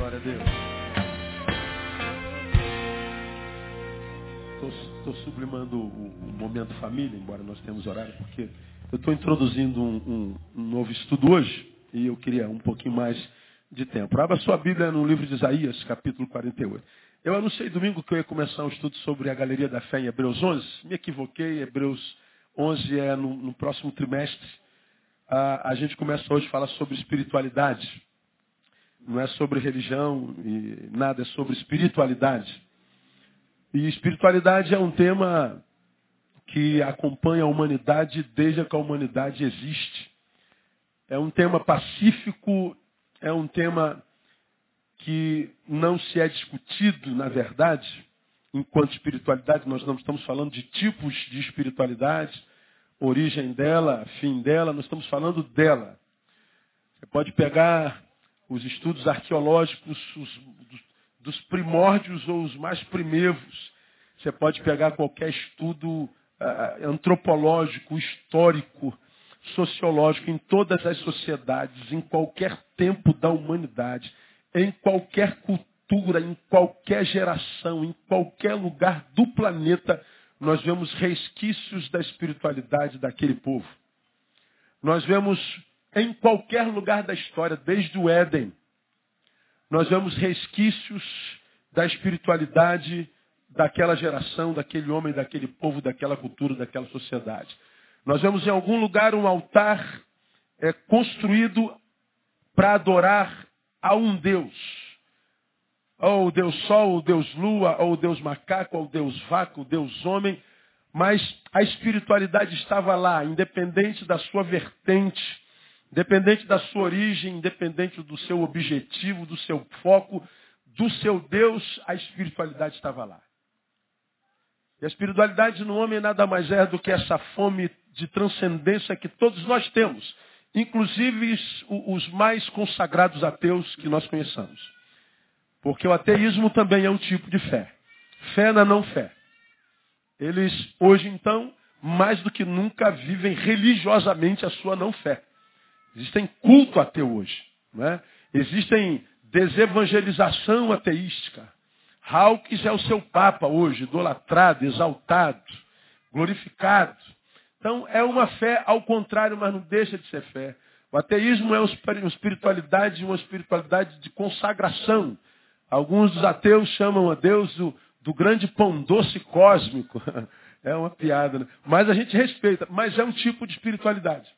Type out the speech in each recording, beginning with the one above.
Glória a Deus. Estou sublimando o, o, momento família, embora nós tenhamos horário, porque eu estou introduzindo um, um, um, novo estudo hoje e eu queria um pouquinho mais de tempo. Abra sua Bíblia no livro de Isaías, capítulo 48. Eu anunciei domingo que eu ia começar um estudo sobre a Galeria da Fé em Hebreus 11. Me equivoquei, Hebreus 11 é no, no próximo trimestre. Ah, a gente começa hoje a falar sobre espiritualidade. Não é sobre religião e nada, é sobre espiritualidade. E espiritualidade é um tema que acompanha a humanidade desde que a humanidade existe. É um tema pacífico, é um tema que não se é discutido, na verdade, enquanto espiritualidade. Nós não estamos falando de tipos de espiritualidade, origem dela, fim dela, nós estamos falando dela. Você pode pegar os estudos arqueológicos os, dos primórdios ou os mais primeiros. Você pode pegar qualquer estudo uh, antropológico, histórico, sociológico, em todas as sociedades, em qualquer tempo da humanidade, em qualquer cultura, em qualquer geração, em qualquer lugar do planeta, nós vemos resquícios da espiritualidade daquele povo. Nós vemos em qualquer lugar da história, desde o Éden, nós vemos resquícios da espiritualidade daquela geração, daquele homem, daquele povo, daquela cultura, daquela sociedade. Nós vemos em algum lugar um altar é, construído para adorar a um Deus. Ou o Deus Sol, o Deus Lua, ou Deus Macaco, ou Deus Vaca, o Deus Homem. Mas a espiritualidade estava lá, independente da sua vertente, independente da sua origem, independente do seu objetivo, do seu foco, do seu Deus, a espiritualidade estava lá. E a espiritualidade no homem nada mais é do que essa fome de transcendência que todos nós temos, inclusive os mais consagrados ateus que nós conheçamos. Porque o ateísmo também é um tipo de fé. Fé na não fé. Eles, hoje então, mais do que nunca, vivem religiosamente a sua não fé. Existem culto ateu hoje. Não é? Existem desevangelização ateística. Hawkins é o seu papa hoje, idolatrado, exaltado, glorificado. Então é uma fé ao contrário, mas não deixa de ser fé. O ateísmo é uma espiritualidade, uma espiritualidade de consagração. Alguns dos ateus chamam a Deus do, do grande pão doce cósmico. É uma piada, né? mas a gente respeita. Mas é um tipo de espiritualidade.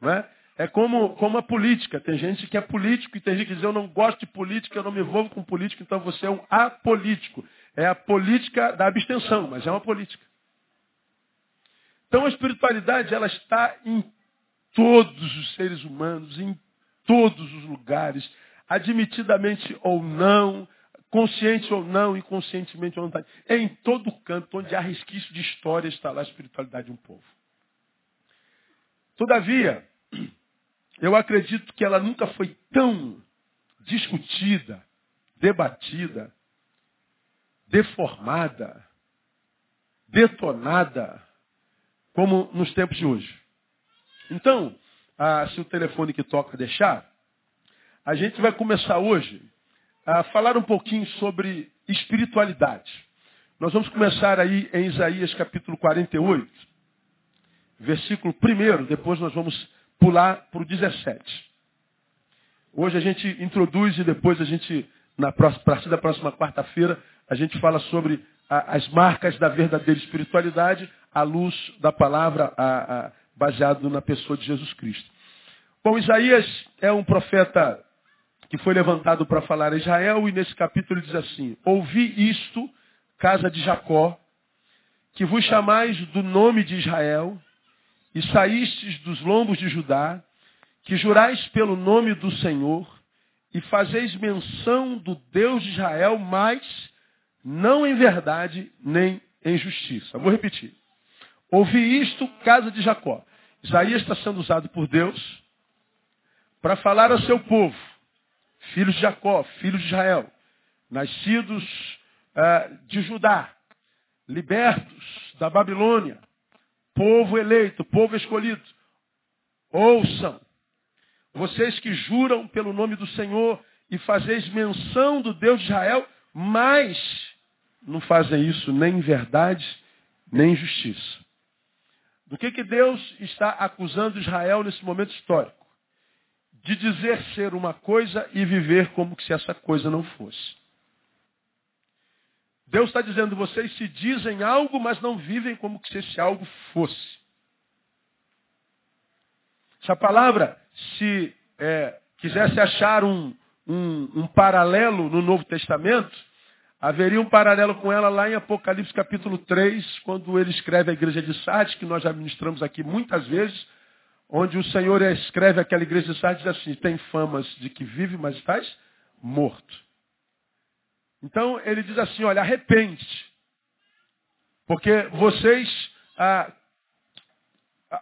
Não é? É como, como a política. Tem gente que é político e tem gente que diz, eu não gosto de política, eu não me envolvo com política, então você é um apolítico. É a política da abstenção, mas é uma política. Então a espiritualidade, ela está em todos os seres humanos, em todos os lugares, admitidamente ou não, consciente ou não, inconscientemente ou não. É em todo canto onde há resquício de história está lá a espiritualidade de um povo. Todavia, eu acredito que ela nunca foi tão discutida, debatida, deformada, detonada, como nos tempos de hoje. Então, ah, se o telefone que toca deixar, a gente vai começar hoje a falar um pouquinho sobre espiritualidade. Nós vamos começar aí em Isaías capítulo 48, versículo 1, depois nós vamos pular para o 17. Hoje a gente introduz e depois a gente, na próxima, partir da próxima quarta-feira, a gente fala sobre a, as marcas da verdadeira espiritualidade à luz da palavra a, a, baseado na pessoa de Jesus Cristo. Bom, Isaías é um profeta que foi levantado para falar a Israel e nesse capítulo diz assim, ouvi isto, casa de Jacó, que vos chamais do nome de Israel, e saístes dos lombos de Judá, que jurais pelo nome do Senhor, e fazeis menção do Deus de Israel, mas não em verdade nem em justiça. Vou repetir. Ouvi isto, casa de Jacó. Isaías está sendo usado por Deus para falar ao seu povo, filhos de Jacó, filhos de Israel, nascidos uh, de Judá, libertos da Babilônia, povo eleito, povo escolhido, ouçam. Vocês que juram pelo nome do Senhor e fazeis menção do Deus de Israel, mas não fazem isso nem em verdade, nem em justiça. Do que, que Deus está acusando Israel nesse momento histórico? De dizer ser uma coisa e viver como se essa coisa não fosse. Deus está dizendo, vocês se dizem algo, mas não vivem como se esse algo fosse. Se a palavra se é, quisesse achar um, um, um paralelo no Novo Testamento, haveria um paralelo com ela lá em Apocalipse capítulo 3, quando ele escreve a igreja de Sardes, que nós já ministramos aqui muitas vezes, onde o Senhor escreve aquela igreja de Sardes assim, tem famas de que vive, mas estás morto. Então ele diz assim, olha, arrepende. Porque vocês, ah,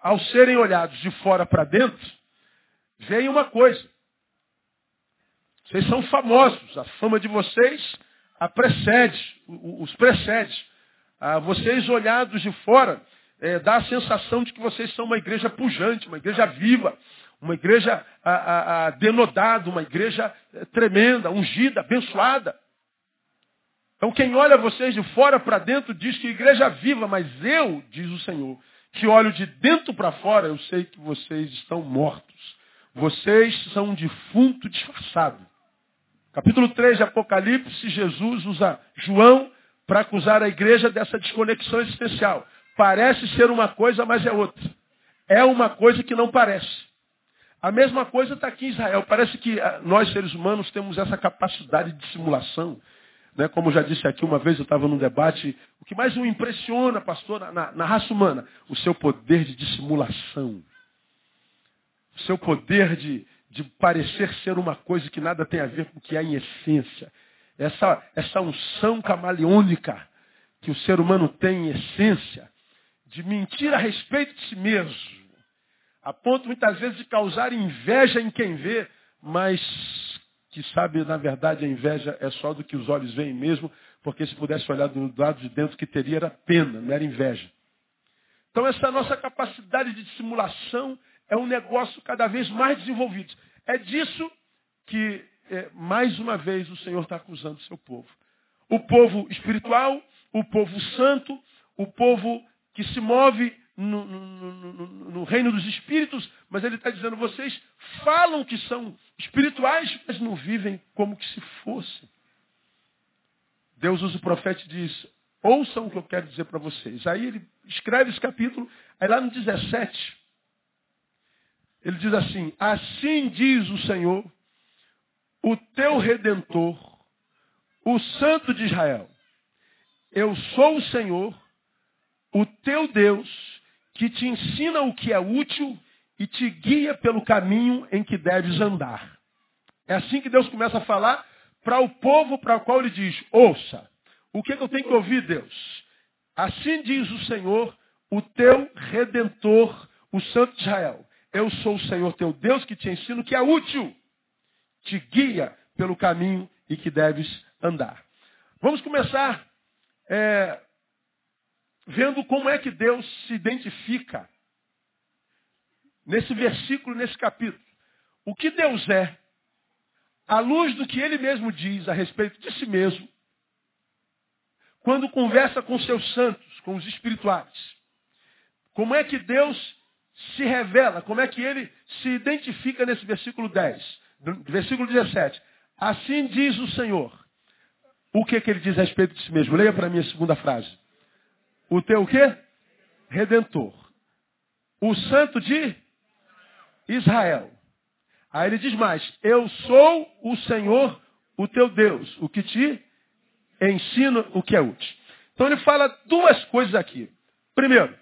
ao serem olhados de fora para dentro, veem uma coisa. Vocês são famosos, a fama de vocês a precede, os precede. Ah, vocês olhados de fora, é, dá a sensação de que vocês são uma igreja pujante, uma igreja viva, uma igreja a, a, a denodada, uma igreja é, tremenda, ungida, abençoada. Então quem olha vocês de fora para dentro diz que igreja viva, mas eu, diz o Senhor, que olho de dentro para fora, eu sei que vocês estão mortos. Vocês são um defunto disfarçado. Capítulo 3 de Apocalipse, Jesus usa João para acusar a igreja dessa desconexão existencial. Parece ser uma coisa, mas é outra. É uma coisa que não parece. A mesma coisa está aqui em Israel. Parece que ah, nós, seres humanos, temos essa capacidade de simulação. Né? Como já disse aqui uma vez, eu estava num debate. O que mais me impressiona, pastor, na, na raça humana? O seu poder de dissimulação. O seu poder de, de parecer ser uma coisa que nada tem a ver com o que é em essência. Essa, essa unção camaleônica que o ser humano tem em essência, de mentir a respeito de si mesmo, a ponto muitas vezes de causar inveja em quem vê, mas que sabe, na verdade, a inveja é só do que os olhos veem mesmo, porque se pudesse olhar do lado de dentro, o que teria era pena, não era inveja. Então, essa nossa capacidade de dissimulação é um negócio cada vez mais desenvolvido. É disso que, é, mais uma vez, o Senhor está acusando o seu povo. O povo espiritual, o povo santo, o povo que se move no, no, no, no reino dos espíritos, mas ele está dizendo, vocês falam que são espirituais, mas não vivem como que se fossem. Deus usa o profeta e diz, ouçam o que eu quero dizer para vocês. Aí ele escreve esse capítulo, aí lá no 17, ele diz assim: Assim diz o Senhor, o teu redentor, o Santo de Israel. Eu sou o Senhor, o teu Deus, que te ensina o que é útil e te guia pelo caminho em que deves andar. É assim que Deus começa a falar para o povo para o qual ele diz: Ouça, o que, é que eu tenho que ouvir, Deus? Assim diz o Senhor, o teu redentor, o Santo Israel. Eu sou o Senhor teu Deus que te ensino que é útil, te guia pelo caminho e que deves andar. Vamos começar é, vendo como é que Deus se identifica nesse versículo, nesse capítulo. O que Deus é, à luz do que ele mesmo diz a respeito de si mesmo, quando conversa com seus santos, com os espirituais. Como é que Deus se revela, como é que ele se identifica nesse versículo 10, versículo 17. Assim diz o Senhor. O que, que ele diz a respeito de si mesmo? Leia para mim a segunda frase. O teu o quê? Redentor. O santo de Israel. Aí ele diz mais, eu sou o Senhor, o teu Deus, o que te ensina o que é útil. Então ele fala duas coisas aqui. Primeiro,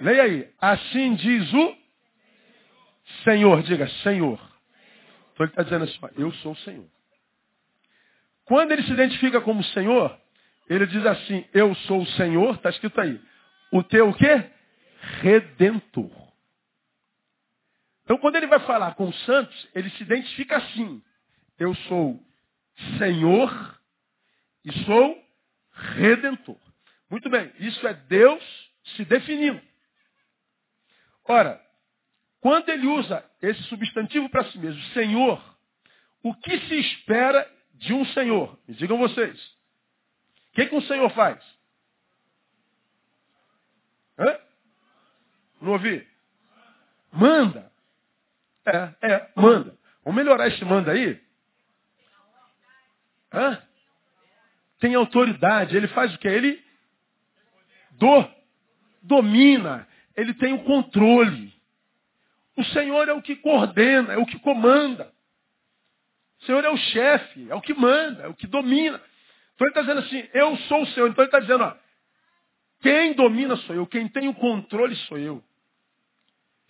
Leia aí. Assim diz o Senhor. Diga, Senhor. Então ele está dizendo assim, eu sou o Senhor. Quando ele se identifica como Senhor, ele diz assim, eu sou o Senhor, está escrito aí. O teu o quê? Redentor. Então quando ele vai falar com os santos, ele se identifica assim. Eu sou Senhor e sou Redentor. Muito bem, isso é Deus se definindo. Ora, quando ele usa esse substantivo para si mesmo, Senhor, o que se espera de um Senhor? Me digam vocês. O que, que um Senhor faz? Hã? Não ouvi? Manda. É, é, manda. Vamos melhorar esse manda aí? Hã? Tem autoridade. Ele faz o que? Ele do, domina. Ele tem o controle. O Senhor é o que coordena, é o que comanda. O Senhor é o chefe, é o que manda, é o que domina. Então ele está dizendo assim, eu sou o Senhor. Então ele está dizendo, ó, quem domina sou eu, quem tem o controle sou eu.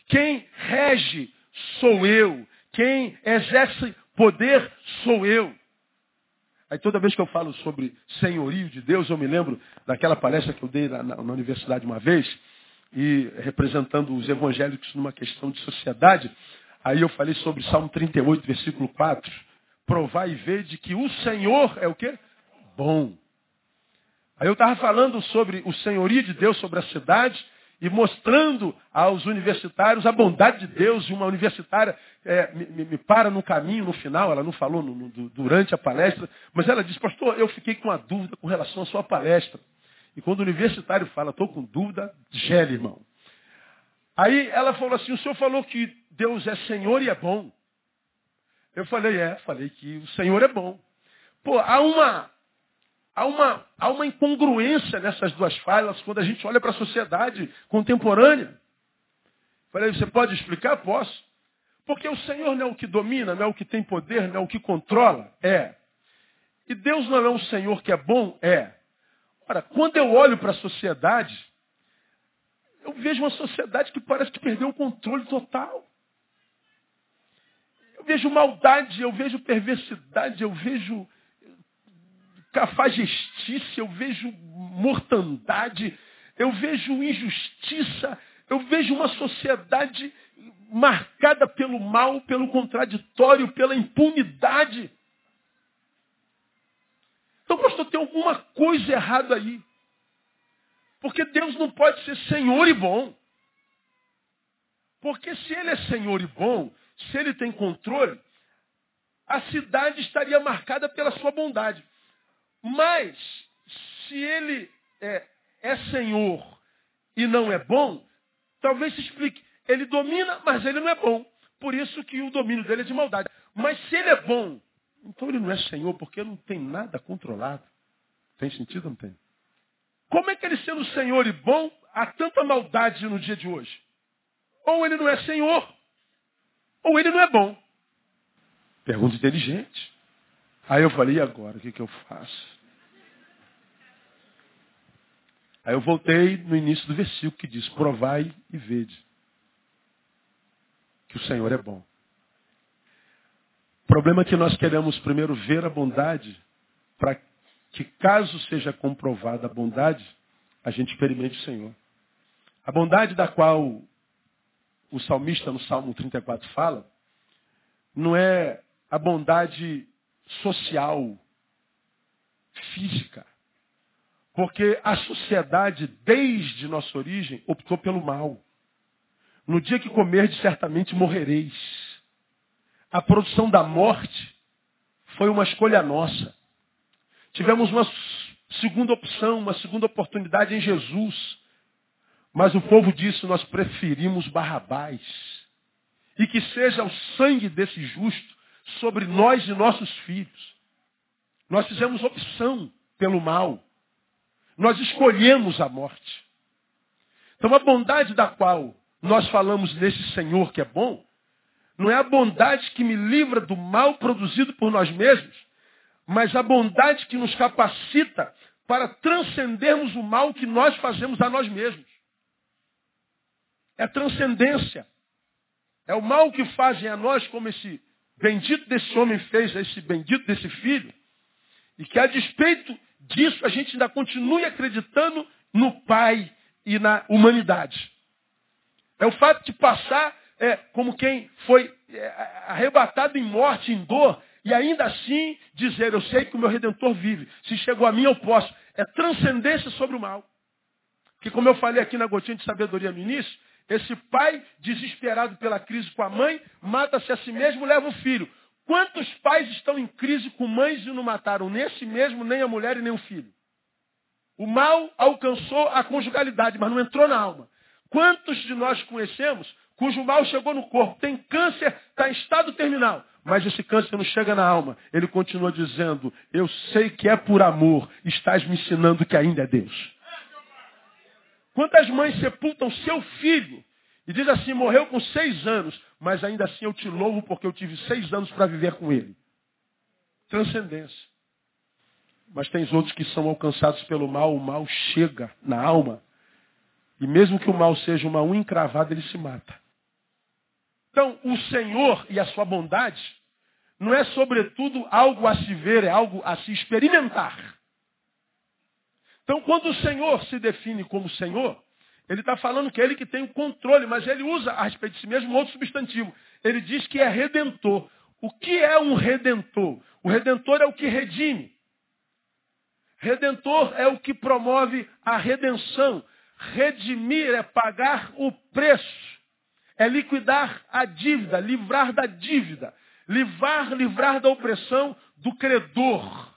Quem rege sou eu. Quem exerce poder sou eu. Aí toda vez que eu falo sobre senhorio de Deus, eu me lembro daquela palestra que eu dei na, na, na universidade uma vez, e representando os evangélicos numa questão de sociedade, aí eu falei sobre Salmo 38, versículo 4. Provar e ver de que o Senhor é o quê? Bom. Aí eu estava falando sobre o senhorio de Deus sobre a cidade, e mostrando aos universitários a bondade de Deus. E uma universitária é, me, me, para no caminho, no final, ela não falou no, no, durante a palestra, mas ela disse, pastor, eu fiquei com uma dúvida com relação à sua palestra. E quando o universitário fala, estou com dúvida, gele, irmão. Aí ela falou assim, o senhor falou que Deus é Senhor e é bom. Eu falei, é, falei que o Senhor é bom. Pô, há uma, há uma, há uma incongruência nessas duas falas quando a gente olha para a sociedade contemporânea. Falei, você pode explicar? Posso. Porque o Senhor não é o que domina, não é o que tem poder, não é o que controla? É. E Deus não é um Senhor que é bom? É. Ora, quando eu olho para a sociedade, eu vejo uma sociedade que parece que perdeu o controle total. Eu vejo maldade, eu vejo perversidade, eu vejo cafajestice, eu vejo mortandade, eu vejo injustiça, eu vejo uma sociedade marcada pelo mal, pelo contraditório, pela impunidade. Então, pastor, tem alguma coisa errada aí. Porque Deus não pode ser Senhor e bom. Porque se Ele é Senhor e bom, se Ele tem controle, a cidade estaria marcada pela sua bondade. Mas, se ele é, é Senhor e não é bom, talvez se explique. Ele domina, mas ele não é bom. Por isso que o domínio dele é de maldade. Mas se ele é bom, então ele não é Senhor, porque não tem nada controlado. Tem sentido ou não tem? Como é que ele sendo Senhor e bom, há tanta maldade no dia de hoje? Ou ele não é Senhor, ou ele não é bom. Pergunta inteligente. Aí eu falei, e agora? O que, que eu faço? Aí eu voltei no início do versículo que diz, provai e vede que o Senhor é bom. O problema é que nós queremos primeiro ver a bondade, para que caso seja comprovada a bondade, a gente experimente o Senhor. A bondade da qual o salmista no Salmo 34 fala, não é a bondade social, física. Porque a sociedade, desde nossa origem, optou pelo mal. No dia que comerdes, certamente morrereis. A produção da morte foi uma escolha nossa. Tivemos uma segunda opção, uma segunda oportunidade em Jesus. Mas o povo disse, nós preferimos Barrabás. E que seja o sangue desse justo sobre nós e nossos filhos. Nós fizemos opção pelo mal. Nós escolhemos a morte. Então a bondade da qual nós falamos nesse Senhor que é bom, não é a bondade que me livra do mal produzido por nós mesmos, mas a bondade que nos capacita para transcendermos o mal que nós fazemos a nós mesmos. É transcendência. É o mal que fazem a nós, como esse bendito desse homem fez esse bendito desse filho, e que a despeito disso a gente ainda continue acreditando no Pai e na humanidade. É o fato de passar é, como quem foi é, arrebatado em morte, em dor, e ainda assim dizer, eu sei que o meu Redentor vive. Se chegou a mim, eu posso. É transcendência sobre o mal. Que como eu falei aqui na gotinha de sabedoria no início, esse pai, desesperado pela crise com a mãe, mata-se a si mesmo, leva o filho. Quantos pais estão em crise com mães e não mataram si mesmo, nem a mulher e nem o filho? O mal alcançou a conjugalidade, mas não entrou na alma. Quantos de nós conhecemos cujo mal chegou no corpo, tem câncer, está em estado terminal, mas esse câncer não chega na alma. Ele continua dizendo, eu sei que é por amor, estás me ensinando que ainda é Deus. Quantas mães sepultam seu filho e diz assim, morreu com seis anos, mas ainda assim eu te louvo porque eu tive seis anos para viver com ele. Transcendência. Mas tem outros que são alcançados pelo mal, o mal chega na alma. E mesmo que o mal seja uma unha encravada, ele se mata. Então, o Senhor e a sua bondade não é, sobretudo, algo a se ver, é algo a se experimentar. Então, quando o Senhor se define como Senhor, ele está falando que é ele que tem o controle, mas ele usa a respeito de si mesmo outro substantivo. Ele diz que é redentor. O que é um redentor? O redentor é o que redime. Redentor é o que promove a redenção. Redimir é pagar o preço. É liquidar a dívida, livrar da dívida. Livrar, livrar da opressão do credor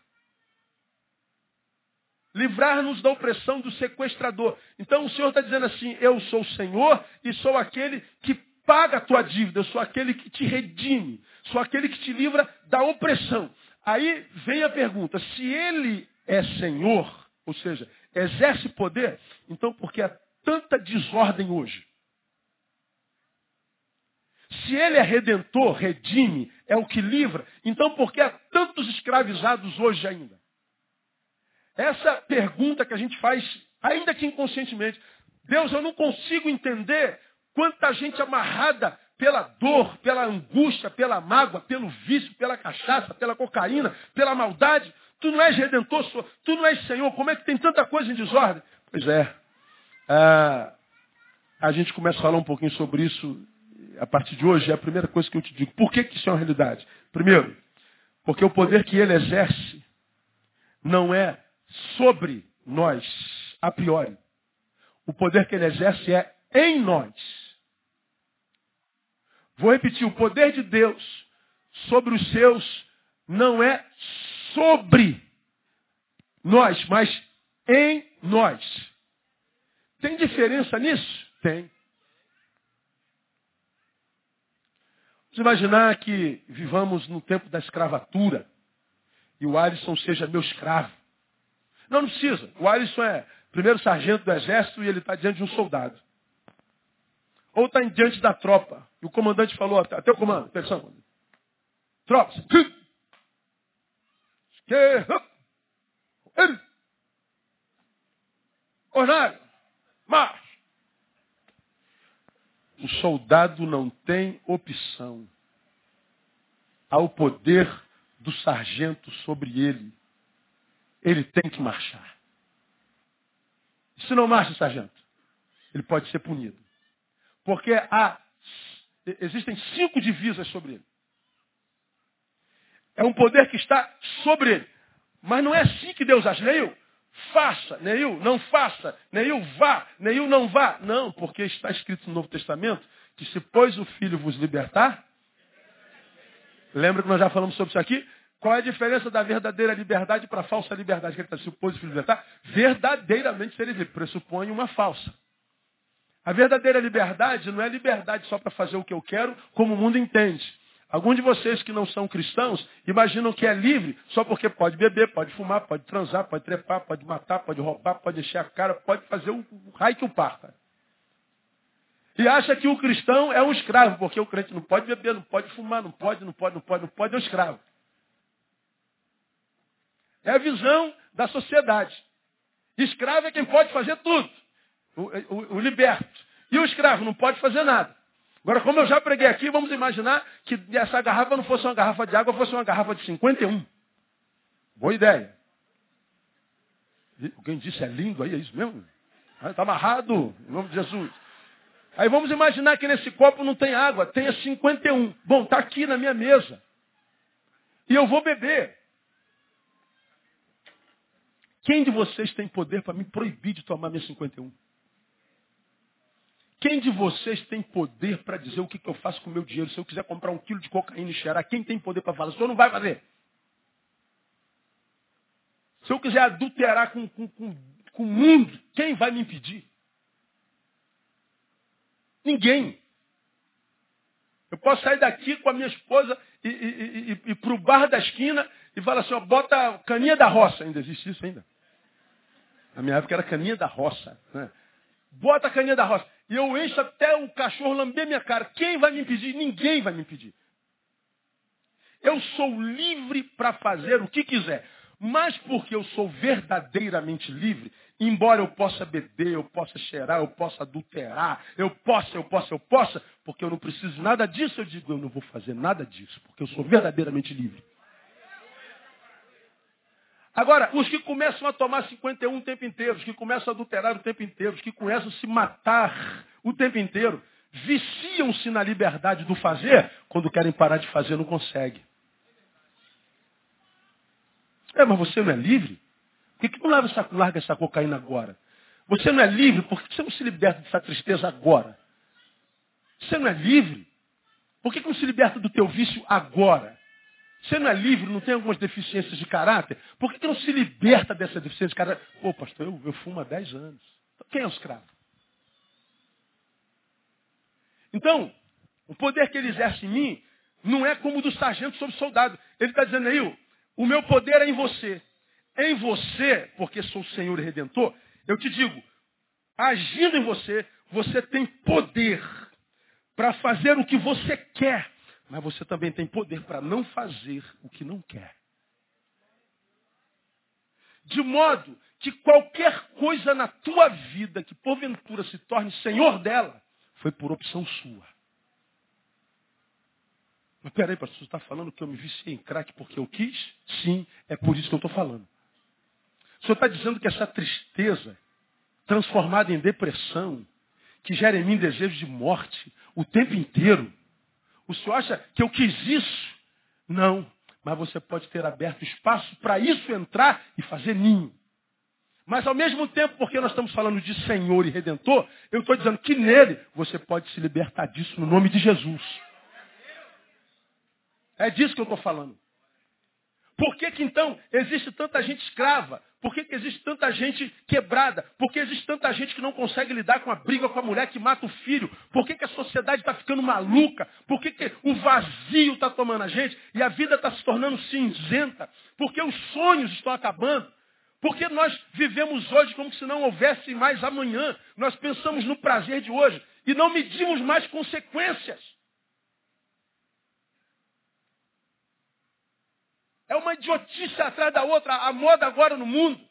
livrar-nos da opressão do sequestrador. Então o Senhor está dizendo assim: Eu sou o Senhor e sou aquele que paga a tua dívida, eu sou aquele que te redime, sou aquele que te livra da opressão. Aí vem a pergunta: se ele é Senhor, ou seja, exerce poder, então por que há tanta desordem hoje? Se ele é redentor, redime, é o que livra, então por que há tantos escravizados hoje ainda? Essa pergunta que a gente faz, ainda que inconscientemente, Deus, eu não consigo entender quanta gente amarrada pela dor, pela angústia, pela mágoa, pelo vício, pela cachaça, pela cocaína, pela maldade. Tu não és redentor, tu não és Senhor. Como é que tem tanta coisa em desordem? Pois é. Ah, a gente começa a falar um pouquinho sobre isso a partir de hoje. É a primeira coisa que eu te digo. Por que, que isso é uma realidade? Primeiro, porque o poder que ele exerce não é sobre nós, a priori. O poder que ele exerce é em nós. Vou repetir, o poder de Deus sobre os seus não é sobre nós, mas em nós. Tem diferença nisso? Tem. Vamos imaginar que vivamos no tempo da escravatura e o Alisson seja meu escravo. Não, não precisa. O Alisson é primeiro sargento do exército e ele está diante de um soldado. Ou está diante da tropa. E o comandante falou, até o comando, atenção. Tropas. Ornário. Marcha. O soldado não tem opção. Há o poder do sargento sobre ele ele tem que marchar. Se não marcha, sargento, ele pode ser punido. Porque há, existem cinco divisas sobre ele. É um poder que está sobre ele. Mas não é assim que Deus age. Neil, faça. Neil, não faça. Neil, vá. Neil, não vá. Não, porque está escrito no Novo Testamento que se pois o Filho vos libertar, lembra que nós já falamos sobre isso aqui? Qual é a diferença da verdadeira liberdade para a falsa liberdade? Que ele está supôs de libertar? Verdadeiramente ser livre. Pressupõe uma falsa. A verdadeira liberdade não é liberdade só para fazer o que eu quero, como o mundo entende. Alguns de vocês que não são cristãos imaginam que é livre só porque pode beber, pode fumar, pode transar, pode trepar, pode matar, pode roubar, pode encher a cara, pode fazer o raio que o parta. E acha que o cristão é um escravo, porque o crente não pode beber, não pode fumar, não pode, não pode, não pode, não pode, é um escravo. É a visão da sociedade. Escravo é quem pode fazer tudo. O, o, o liberto. E o escravo não pode fazer nada. Agora, como eu já preguei aqui, vamos imaginar que essa garrafa não fosse uma garrafa de água, fosse uma garrafa de 51. Boa ideia. Alguém disse é lindo aí, é isso mesmo? Está amarrado, em nome de Jesus. Aí vamos imaginar que nesse copo não tem água, tenha 51. Bom, está aqui na minha mesa. E eu vou beber. Quem de vocês tem poder para me proibir de tomar minha 51? Quem de vocês tem poder para dizer o que, que eu faço com o meu dinheiro? Se eu quiser comprar um quilo de cocaína e cheirar, quem tem poder para falar? O senhor não vai fazer. Se eu quiser adulterar com, com, com, com o mundo, quem vai me impedir? Ninguém. Eu posso sair daqui com a minha esposa e, e para o bar da esquina e falar assim, ó, bota caninha da roça. Ainda existe isso ainda? Na minha época era caninha da roça. Né? Bota a caninha da roça. E eu encho até o cachorro lamber minha cara. Quem vai me impedir? Ninguém vai me impedir. Eu sou livre para fazer o que quiser. Mas porque eu sou verdadeiramente livre, embora eu possa beber, eu possa cheirar, eu possa adulterar, eu possa, eu possa, eu possa, porque eu não preciso nada disso, eu digo, eu não vou fazer nada disso, porque eu sou verdadeiramente livre. Agora, os que começam a tomar 51 o tempo inteiro, os que começam a adulterar o tempo inteiro, os que começam a se matar o tempo inteiro, viciam-se na liberdade do fazer, quando querem parar de fazer não conseguem. É, mas você não é livre? Por que, que não larga essa, larga essa cocaína agora? Você não é livre? Por que você não se liberta dessa tristeza agora? Você não é livre? Por que, que não se liberta do teu vício agora? Você não é livre, não tem algumas deficiências de caráter? Por que, que não se liberta dessa deficiência de caráter? Pô, pastor, eu, eu fumo há 10 anos. Então, quem é o escravo? Então, o poder que ele exerce em mim não é como o do sargento sobre soldado. Ele está dizendo aí, o meu poder é em você. Em você, porque sou o Senhor e Redentor, eu te digo, agindo em você, você tem poder para fazer o que você quer mas você também tem poder para não fazer o que não quer. De modo que qualquer coisa na tua vida que porventura se torne senhor dela, foi por opção sua. Mas peraí, pastor, você está falando que eu me viciei em crack porque eu quis? Sim, é por isso que eu estou falando. O senhor está dizendo que essa tristeza, transformada em depressão, que gera em mim desejo de morte o tempo inteiro, o senhor acha que eu quis isso? Não. Mas você pode ter aberto espaço para isso entrar e fazer ninho. Mas ao mesmo tempo, porque nós estamos falando de Senhor e Redentor, eu estou dizendo que nele você pode se libertar disso no nome de Jesus. É disso que eu estou falando. Por que, que então existe tanta gente escrava? Por que, que existe tanta gente quebrada? Por que existe tanta gente que não consegue lidar com a briga com a mulher que mata o filho? Por que, que a sociedade está ficando maluca? Por que, que o vazio está tomando a gente e a vida está se tornando cinzenta? Por que os sonhos estão acabando? Porque nós vivemos hoje como se não houvesse mais amanhã. Nós pensamos no prazer de hoje e não medimos mais consequências. É uma idiotice atrás da outra. A moda agora no mundo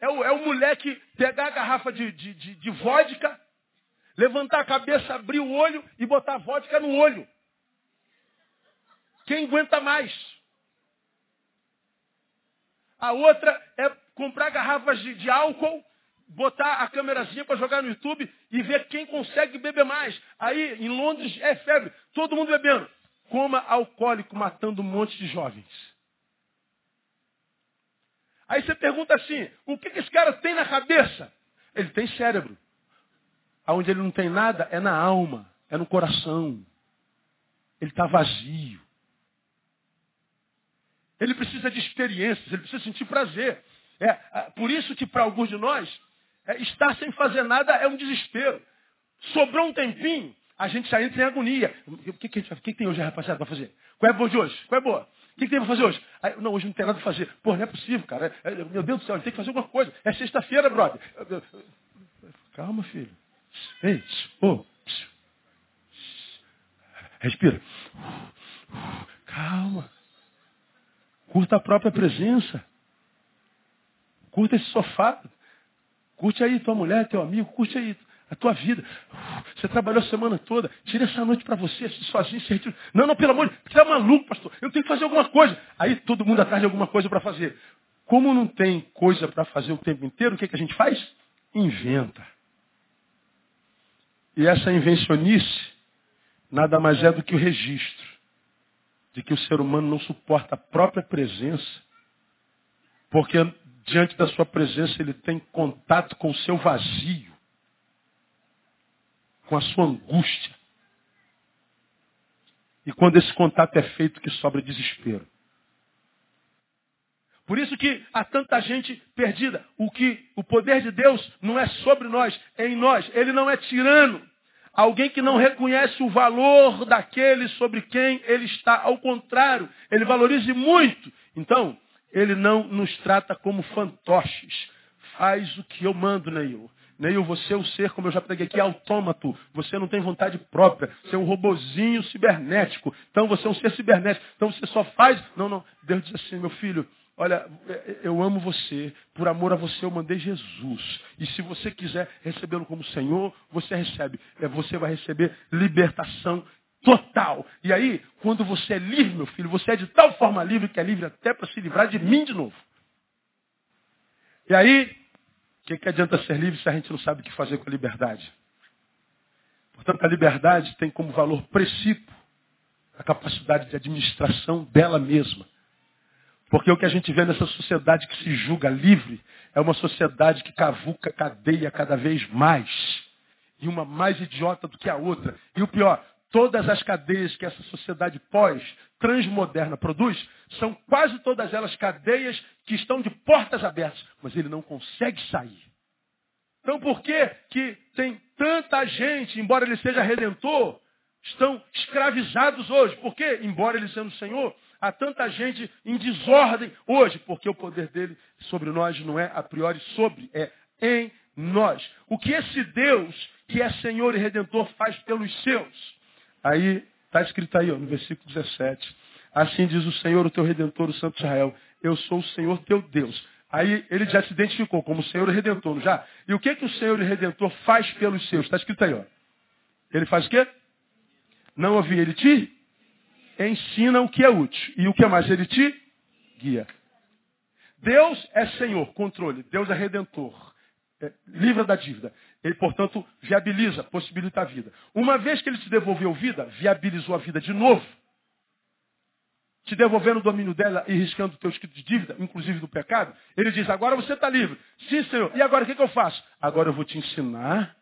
é o, é o moleque pegar a garrafa de, de, de, de vodka, levantar a cabeça, abrir o olho e botar vodka no olho. Quem aguenta mais? A outra é comprar garrafas de, de álcool, botar a câmerazinha para jogar no YouTube e ver quem consegue beber mais. Aí, em Londres, é febre. Todo mundo bebendo. Coma alcoólico matando um monte de jovens. Aí você pergunta assim, o que, que esse cara tem na cabeça? Ele tem cérebro. Aonde ele não tem nada é na alma, é no coração. Ele está vazio. Ele precisa de experiências, ele precisa sentir prazer. É, por isso que para alguns de nós, é, estar sem fazer nada é um desespero. Sobrou um tempinho, a gente já entra em agonia. O que, que, gente, o que, que tem hoje, rapaziada, para fazer? Qual é a boa de hoje? Qual é a boa? O que, que tem para fazer hoje? Aí, não, hoje não tem nada para fazer. Pô, não é possível, cara. É, é, meu Deus do céu, tem que fazer alguma coisa. É sexta-feira, brother. Calma, filho. Ei, oh. Respira. Calma. Curta a própria presença. Curta esse sofá. Curte aí tua mulher, teu amigo. Curte aí a tua vida. Você trabalhou a semana toda, tira essa noite para você, sozinho, retira. Não, não, pelo amor de Deus, você é maluco, pastor. Eu tenho que fazer alguma coisa. Aí todo mundo atrás de alguma coisa para fazer. Como não tem coisa para fazer o tempo inteiro, o que, que a gente faz? Inventa. E essa invencionice nada mais é do que o registro de que o ser humano não suporta a própria presença, porque diante da sua presença ele tem contato com o seu vazio com a sua angústia. E quando esse contato é feito, que sobra desespero. Por isso que há tanta gente perdida. O que o poder de Deus não é sobre nós, é em nós. Ele não é tirano. Alguém que não reconhece o valor daquele sobre quem ele está. Ao contrário, ele valoriza muito. Então, ele não nos trata como fantoches. Faz o que eu mando, Neil. Neil, você é o ser, como eu já preguei aqui, autômato. Você não tem vontade própria. Você é um robozinho cibernético. Então você é um ser cibernético. Então você só faz. Não, não. Deus diz assim, meu filho, Olha, eu amo você, por amor a você eu mandei Jesus. E se você quiser recebê-lo como Senhor, você recebe. É, você vai receber libertação total. E aí, quando você é livre, meu filho, você é de tal forma livre que é livre até para se livrar de mim de novo. E aí, o que, que adianta ser livre se a gente não sabe o que fazer com a liberdade? Portanto, a liberdade tem como valor princípio a capacidade de administração dela mesma. Porque o que a gente vê nessa sociedade que se julga livre é uma sociedade que cavuca cadeia cada vez mais. E uma mais idiota do que a outra. E o pior, todas as cadeias que essa sociedade pós-transmoderna produz são quase todas elas cadeias que estão de portas abertas, mas ele não consegue sair. Então por que, que tem tanta gente, embora ele seja redentor, estão escravizados hoje? Porque, embora ele sendo Senhor, há tanta gente em desordem hoje, porque o poder dele sobre nós não é a priori sobre, é em nós. O que esse Deus, que é Senhor e Redentor, faz pelos seus? Aí, está escrito aí, ó, no versículo 17. Assim diz o Senhor, o teu Redentor, o Santo Israel. Eu sou o Senhor teu Deus. Aí ele já se identificou como Senhor e Redentor, já? E o que, que o Senhor e Redentor faz pelos seus? Está escrito aí, ó. Ele faz o quê? Não ouvi, ele te ensina o que é útil. E o que mais? Ele te guia. Deus é Senhor, controle. Deus é redentor. É, livra da dívida. Ele, portanto, viabiliza, possibilita a vida. Uma vez que ele te devolveu vida, viabilizou a vida de novo. Te devolvendo o domínio dela e riscando o teu escrito de dívida, inclusive do pecado. Ele diz, agora você está livre. Sim, Senhor. E agora o que, que eu faço? Agora eu vou te ensinar.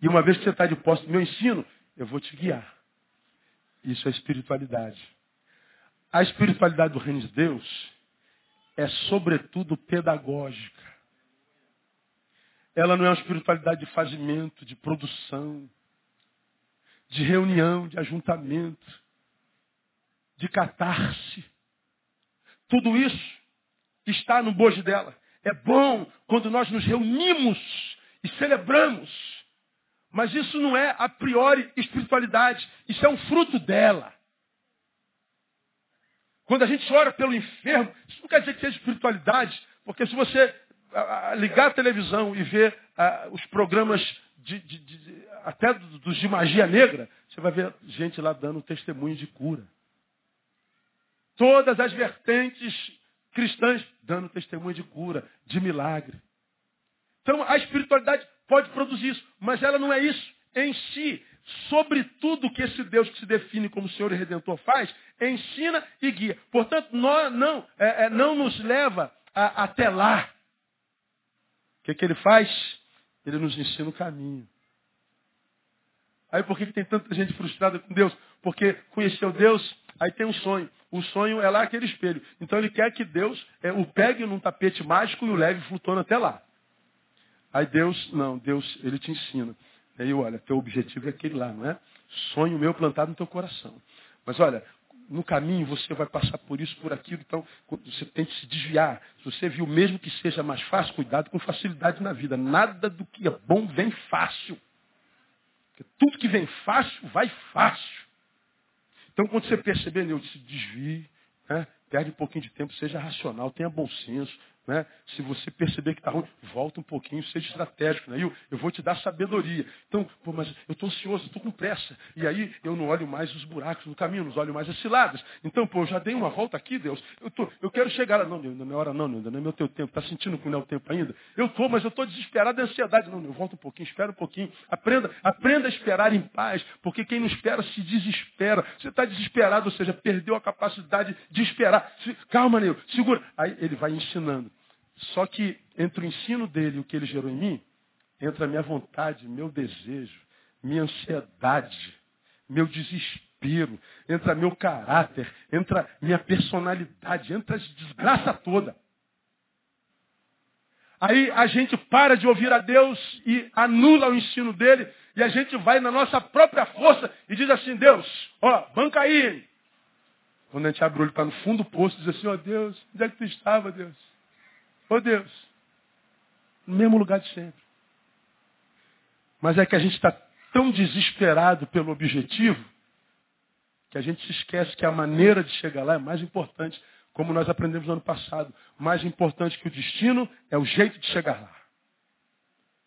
E uma vez que você está de posse do meu ensino, eu vou te guiar. Isso é espiritualidade. A espiritualidade do reino de Deus é, sobretudo, pedagógica. Ela não é uma espiritualidade de fazimento, de produção, de reunião, de ajuntamento, de catarse. Tudo isso está no bojo dela. É bom quando nós nos reunimos e celebramos mas isso não é a priori espiritualidade. Isso é um fruto dela. Quando a gente ora pelo enfermo, isso não quer dizer que seja espiritualidade, porque se você ligar a televisão e ver os programas de, de, de, até dos de magia negra, você vai ver gente lá dando testemunho de cura. Todas as vertentes cristãs dando testemunho de cura, de milagre. Então a espiritualidade pode produzir isso, mas ela não é isso em si. Sobretudo que esse Deus que se define como Senhor e Redentor faz, ensina e guia. Portanto, nós, não, é, é, não nos leva a, até lá. Que, que ele faz? Ele nos ensina o caminho. Aí por que, que tem tanta gente frustrada com Deus? Porque conheceu Deus, aí tem um sonho. O sonho é lá aquele espelho. Então ele quer que Deus é, o pegue num tapete mágico e o leve flutuando até lá. Aí Deus, não, Deus, ele te ensina. Aí, olha, teu objetivo é aquele lá, não é? Sonho meu plantado no teu coração. Mas olha, no caminho você vai passar por isso, por aquilo, então você tem que se desviar. Se você viu, mesmo que seja mais fácil, cuidado com facilidade na vida. Nada do que é bom vem fácil. Porque tudo que vem fácil, vai fácil. Então, quando você perceber, eu se desvie, né? perde um pouquinho de tempo, seja racional, tenha bom senso, né? Se você perceber que está ruim, volta um pouquinho, seja estratégico. Né? Eu, eu vou te dar sabedoria. Então, pô, mas eu estou ansioso, estou com pressa. E aí eu não olho mais os buracos do caminho, não olho mais as ciladas. Então, pô, eu já dei uma volta aqui, Deus. Eu, tô, eu quero chegar lá. Não, não é hora não, ainda não é meu teu tempo. Está sentindo que não é o tempo ainda? Eu estou, mas eu estou desesperado de ansiedade. Não, eu volto um pouquinho, espera um pouquinho. Aprenda, aprenda a esperar em paz, porque quem não espera se desespera. Você está desesperado, ou seja, perdeu a capacidade de esperar. Calma, Neil, segura. Aí ele vai ensinando. Só que entre o ensino dele e o que ele gerou em mim, entra a minha vontade, meu desejo, minha ansiedade, meu desespero, entra meu caráter, entra minha personalidade, entra a desgraça toda. Aí a gente para de ouvir a Deus e anula o ensino dele, e a gente vai na nossa própria força e diz assim, Deus, ó, banca aí. Quando a gente abre o olho, está no fundo do poço, diz assim, ó oh, Deus, onde é que tu estava, Deus? Ô oh, Deus, no mesmo lugar de sempre. Mas é que a gente está tão desesperado pelo objetivo que a gente se esquece que a maneira de chegar lá é mais importante, como nós aprendemos no ano passado. Mais importante que o destino é o jeito de chegar lá.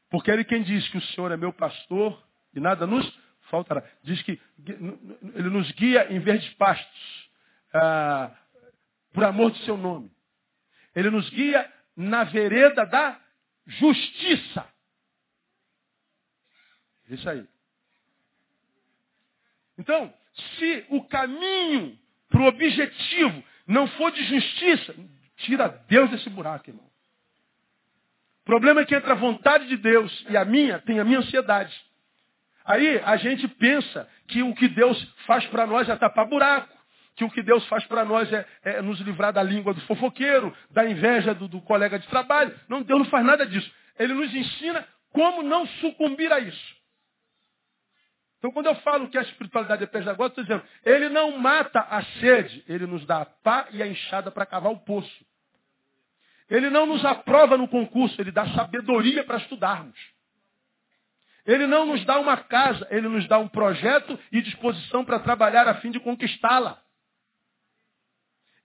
Porque ele quem diz que o Senhor é meu pastor e nada nos faltará. Diz que ele nos guia em verdes pastos, ah, por amor do seu nome. Ele nos guia na vereda da justiça. Isso aí. Então, se o caminho para o objetivo não for de justiça, tira Deus desse buraco, irmão. O problema é que entre a vontade de Deus e a minha, tem a minha ansiedade. Aí a gente pensa que o que Deus faz para nós é tapar buraco. Que o que Deus faz para nós é, é, nos livrar da língua do fofoqueiro, da inveja do, do colega de trabalho. Não, Deus não faz nada disso. Ele nos ensina como não sucumbir a isso. Então, quando eu falo que a espiritualidade é da estou dizendo, ele não mata a sede, ele nos dá a pá e a enxada para cavar o poço. Ele não nos aprova no concurso, ele dá sabedoria para estudarmos. Ele não nos dá uma casa, ele nos dá um projeto e disposição para trabalhar a fim de conquistá-la.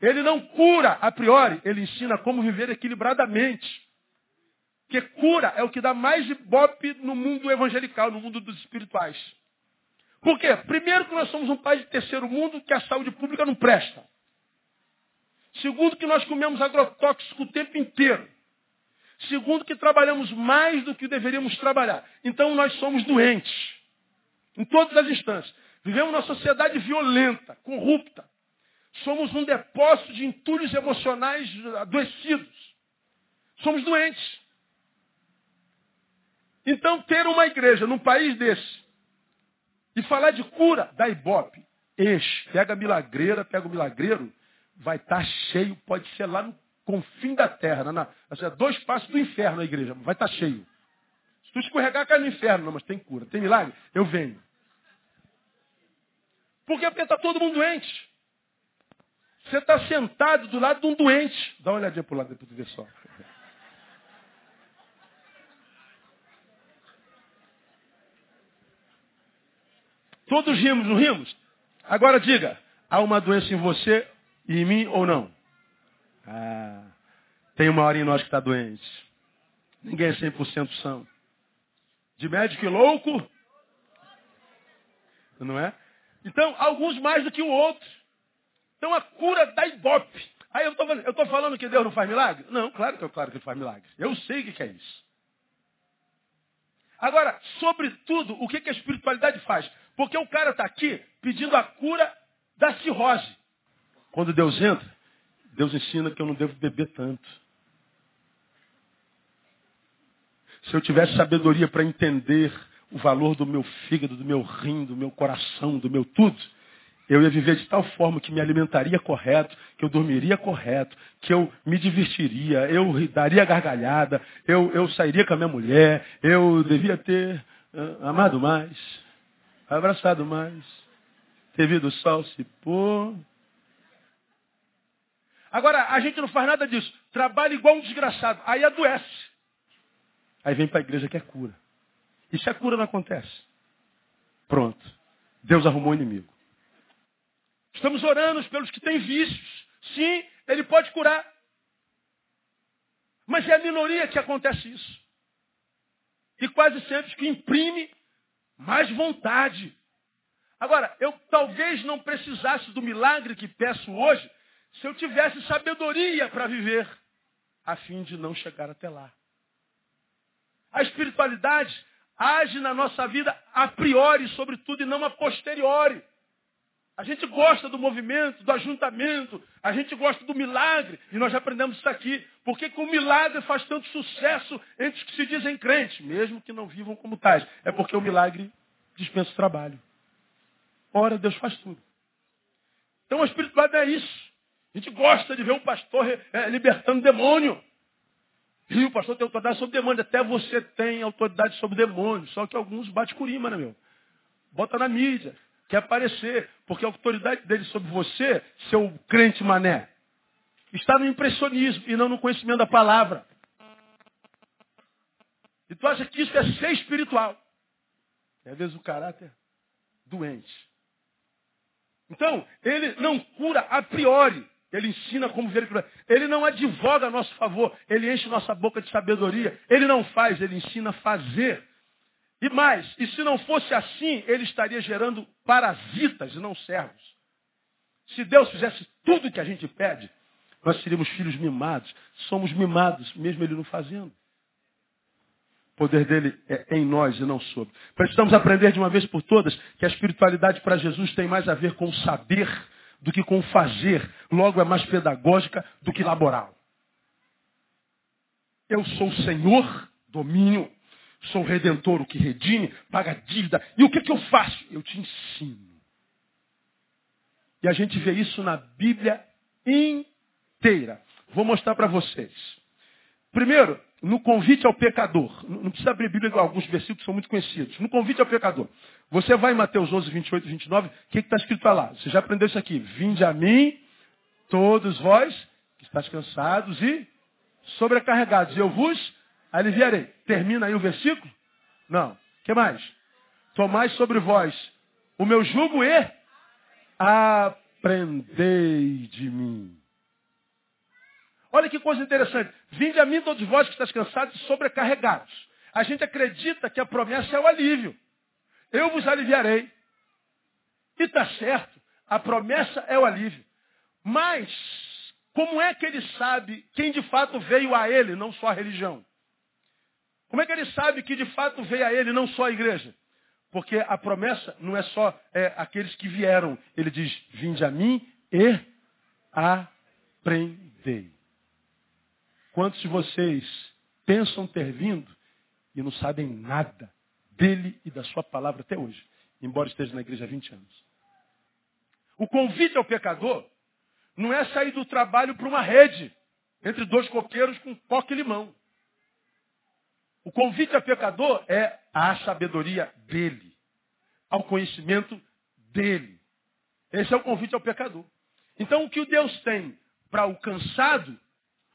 Ele não cura a priori, ele ensina como viver equilibradamente. Porque cura é o que dá mais ibope no mundo evangelical, no mundo dos espirituais. Por quê? Primeiro que nós somos um país de terceiro mundo que a saúde pública não presta. Segundo que nós comemos agrotóxico o tempo inteiro. Segundo que trabalhamos mais do que deveríamos trabalhar. Então nós somos doentes. Em todas as instâncias. Vivemos numa sociedade violenta, corrupta. Somos um depósito de entulhos emocionais adoecidos. Somos doentes. Então ter uma igreja num país desse e falar de cura, dá ibope. Enche. Pega a milagreira, pega o milagreiro, vai estar tá cheio, pode ser lá no confim da terra, na, na, dois passos do inferno a igreja, vai estar tá cheio. Se tu escorregar, cai no inferno. Não, mas tem cura. Tem milagre? Eu venho. Por? Porque está todo mundo doente. Você está sentado do lado de um doente. Dá uma olhadinha para o lado depois tu ver só. Todos rimos, não rimos? Agora diga, há uma doença em você e em mim ou não? Ah, tem uma hora em nós que está doente. Ninguém é 100% são. De médico e louco? Não é? Então, alguns mais do que o outro. Então, a cura da ibope. Aí eu estou falando que Deus não faz milagre? Não, claro que, claro que ele faz milagre. Eu sei o que é isso. Agora, sobretudo, o que, que a espiritualidade faz? Porque o cara está aqui pedindo a cura da cirrose. Quando Deus entra, Deus ensina que eu não devo beber tanto. Se eu tivesse sabedoria para entender o valor do meu fígado, do meu rim, do meu coração, do meu tudo, eu ia viver de tal forma que me alimentaria correto, que eu dormiria correto, que eu me divertiria, eu daria gargalhada, eu, eu sairia com a minha mulher, eu devia ter uh, amado mais abraçado mais, ter visto o sol se pôr. Agora, a gente não faz nada disso. Trabalha igual um desgraçado. Aí adoece. Aí vem para a igreja que é cura. E se a cura não acontece? Pronto. Deus arrumou o inimigo. Estamos orando pelos que têm vícios. Sim, ele pode curar. Mas é a minoria que acontece isso. E quase sempre que imprime mais vontade. Agora, eu talvez não precisasse do milagre que peço hoje se eu tivesse sabedoria para viver, a fim de não chegar até lá. A espiritualidade age na nossa vida a priori, sobretudo, e não a posteriori. A gente gosta do movimento, do ajuntamento, a gente gosta do milagre, e nós já aprendemos isso aqui. Por que, o milagre faz tanto sucesso entre os que se dizem crentes, mesmo que não vivam como tais? É porque o milagre dispensa o trabalho. Ora, Deus faz tudo. Então a espiritualidade é isso. A gente gosta de ver um pastor é, libertando demônio. E o pastor tem autoridade sobre demônio. Até você tem autoridade sobre demônio. Só que alguns bate curima, né, meu? Bota na mídia. Quer aparecer. Porque a autoridade dele sobre você, seu crente mané, está no impressionismo e não no conhecimento da palavra. E tu acha que isso é ser espiritual. É às vezes o caráter doente. Então, ele não cura a priori. Ele ensina como ver. Ele não advoga a nosso favor. Ele enche nossa boca de sabedoria. Ele não faz, ele ensina a fazer. E mais, e se não fosse assim, ele estaria gerando parasitas e não servos. Se Deus fizesse tudo o que a gente pede, nós seríamos filhos mimados. Somos mimados, mesmo ele não fazendo. O poder dele é em nós e não sobre. Precisamos aprender de uma vez por todas que a espiritualidade para Jesus tem mais a ver com saber do que com fazer, logo é mais pedagógica do que laboral. Eu sou o Senhor, domínio, sou o Redentor, o que redime, paga dívida. E o que, que eu faço? Eu te ensino. E a gente vê isso na Bíblia inteira. Vou mostrar para vocês. Primeiro, no convite ao pecador. Não precisa abrir Bíblia, alguns versículos são muito conhecidos. No convite ao pecador. Você vai em Mateus 11, 28 e 29, o que está escrito lá? Você já aprendeu isso aqui. Vinde a mim, todos vós, que estáis cansados e sobrecarregados, e eu vos aliviarei. Termina aí o versículo? Não. O que mais? Tomai sobre vós o meu jugo e aprendei de mim. Olha que coisa interessante. Vinde a mim todos vós que estáis cansados e sobrecarregados. A gente acredita que a promessa é o alívio. Eu vos aliviarei. E está certo. A promessa é o alívio. Mas, como é que ele sabe quem de fato veio a ele, não só a religião? Como é que ele sabe que de fato veio a ele, não só a igreja? Porque a promessa não é só é, aqueles que vieram. Ele diz, vinde a mim e aprendei. Quantos de vocês pensam ter vindo e não sabem nada dele e da sua palavra até hoje, embora esteja na igreja há 20 anos? O convite ao pecador não é sair do trabalho para uma rede entre dois coqueiros com coque e limão. O convite ao pecador é à sabedoria dele, ao conhecimento dele. Esse é o convite ao pecador. Então, o que Deus tem para o cansado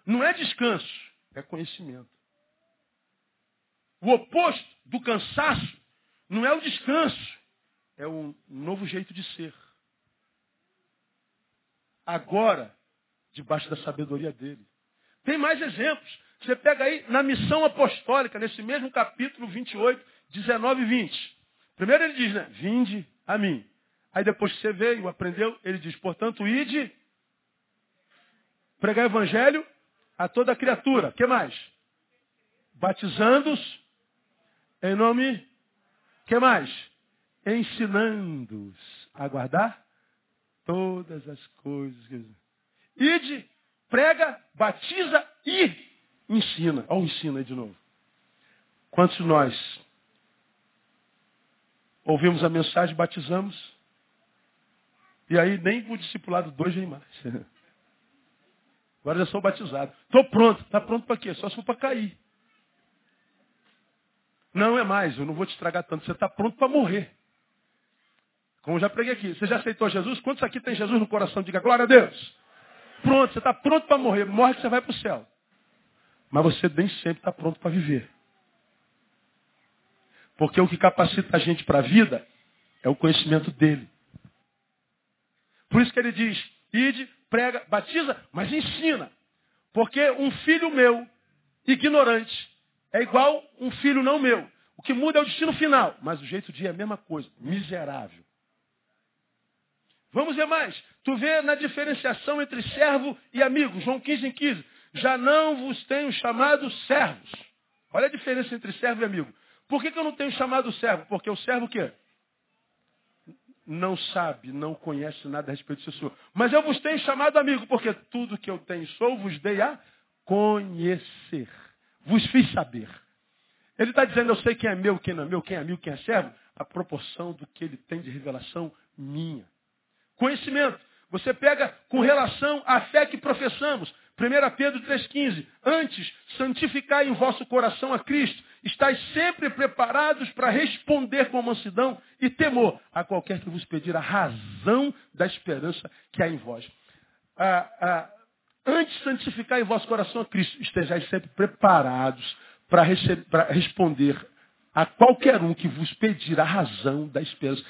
não é descanso, é conhecimento. O oposto do cansaço não é o descanso, é um novo jeito de ser. Agora, debaixo da sabedoria dele. Tem mais exemplos. Você pega aí na missão apostólica, nesse mesmo capítulo 28, 19 e 20. Primeiro ele diz, né? Vinde a mim. Aí depois que você veio, aprendeu, ele diz, portanto, ide, pregar o evangelho a toda criatura. que mais? Batizando-os em nome. que mais? Ensinando-os a guardar todas as coisas. Ide, prega, batiza e ensina. Olha o ensino aí de novo. Quantos de nós ouvimos a mensagem, batizamos, e aí nem o discipulado dois vem mais. Agora já sou batizado. Estou pronto. Está pronto para quê? Só se for para cair. Não é mais, eu não vou te estragar tanto. Você está pronto para morrer. Como já preguei aqui. Você já aceitou Jesus? Quantos aqui tem Jesus no coração? Diga glória a Deus. Pronto, você está pronto para morrer. Morre que você vai para o céu. Mas você nem sempre está pronto para viver. Porque o que capacita a gente para a vida é o conhecimento dele. Por isso que ele diz, ide, prega, batiza, mas ensina. Porque um filho meu, ignorante, é igual um filho não meu. O que muda é o destino final, mas o jeito de ir é a mesma coisa, miserável. Vamos ver mais. Tu vê na diferenciação entre servo e amigo, João 15 em 15. Já não vos tenho chamado servos. Olha a diferença entre servo e amigo. Por que, que eu não tenho chamado servo? Porque o servo o quê? não sabe, não conhece nada a respeito do seu Senhor. Mas eu vos tenho chamado amigo, porque tudo que eu tenho sou, vos dei a conhecer. Vos fiz saber. Ele está dizendo, eu sei quem é meu, quem não é meu, quem é amigo, quem é servo, a proporção do que ele tem de revelação minha. Conhecimento. Você pega com relação à fé que professamos. 1 Pedro 3,15. Antes, santificai em vosso coração a Cristo. Estais sempre preparados para responder com mansidão e temor a qualquer que vos pedir a razão da esperança que há em vós. Ah, ah, antes, santificar em vosso coração a Cristo. Estejais sempre preparados para responder a qualquer um que vos pedir a razão da esperança.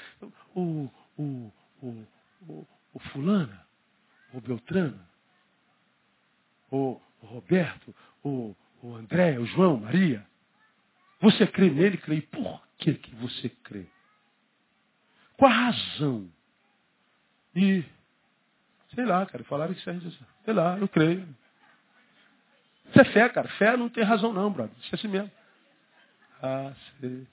O, o, o, o, o fulana, o Beltrano, o, Roberto, o, o André, o João, Maria. Você crê nele, crê. E por que, que você crê? Qual a razão? E, sei lá, cara, falaram que isso Sei lá, eu creio. Isso é fé, cara. Fé não tem razão não, brother. Isso é assim mesmo. Ah, sei.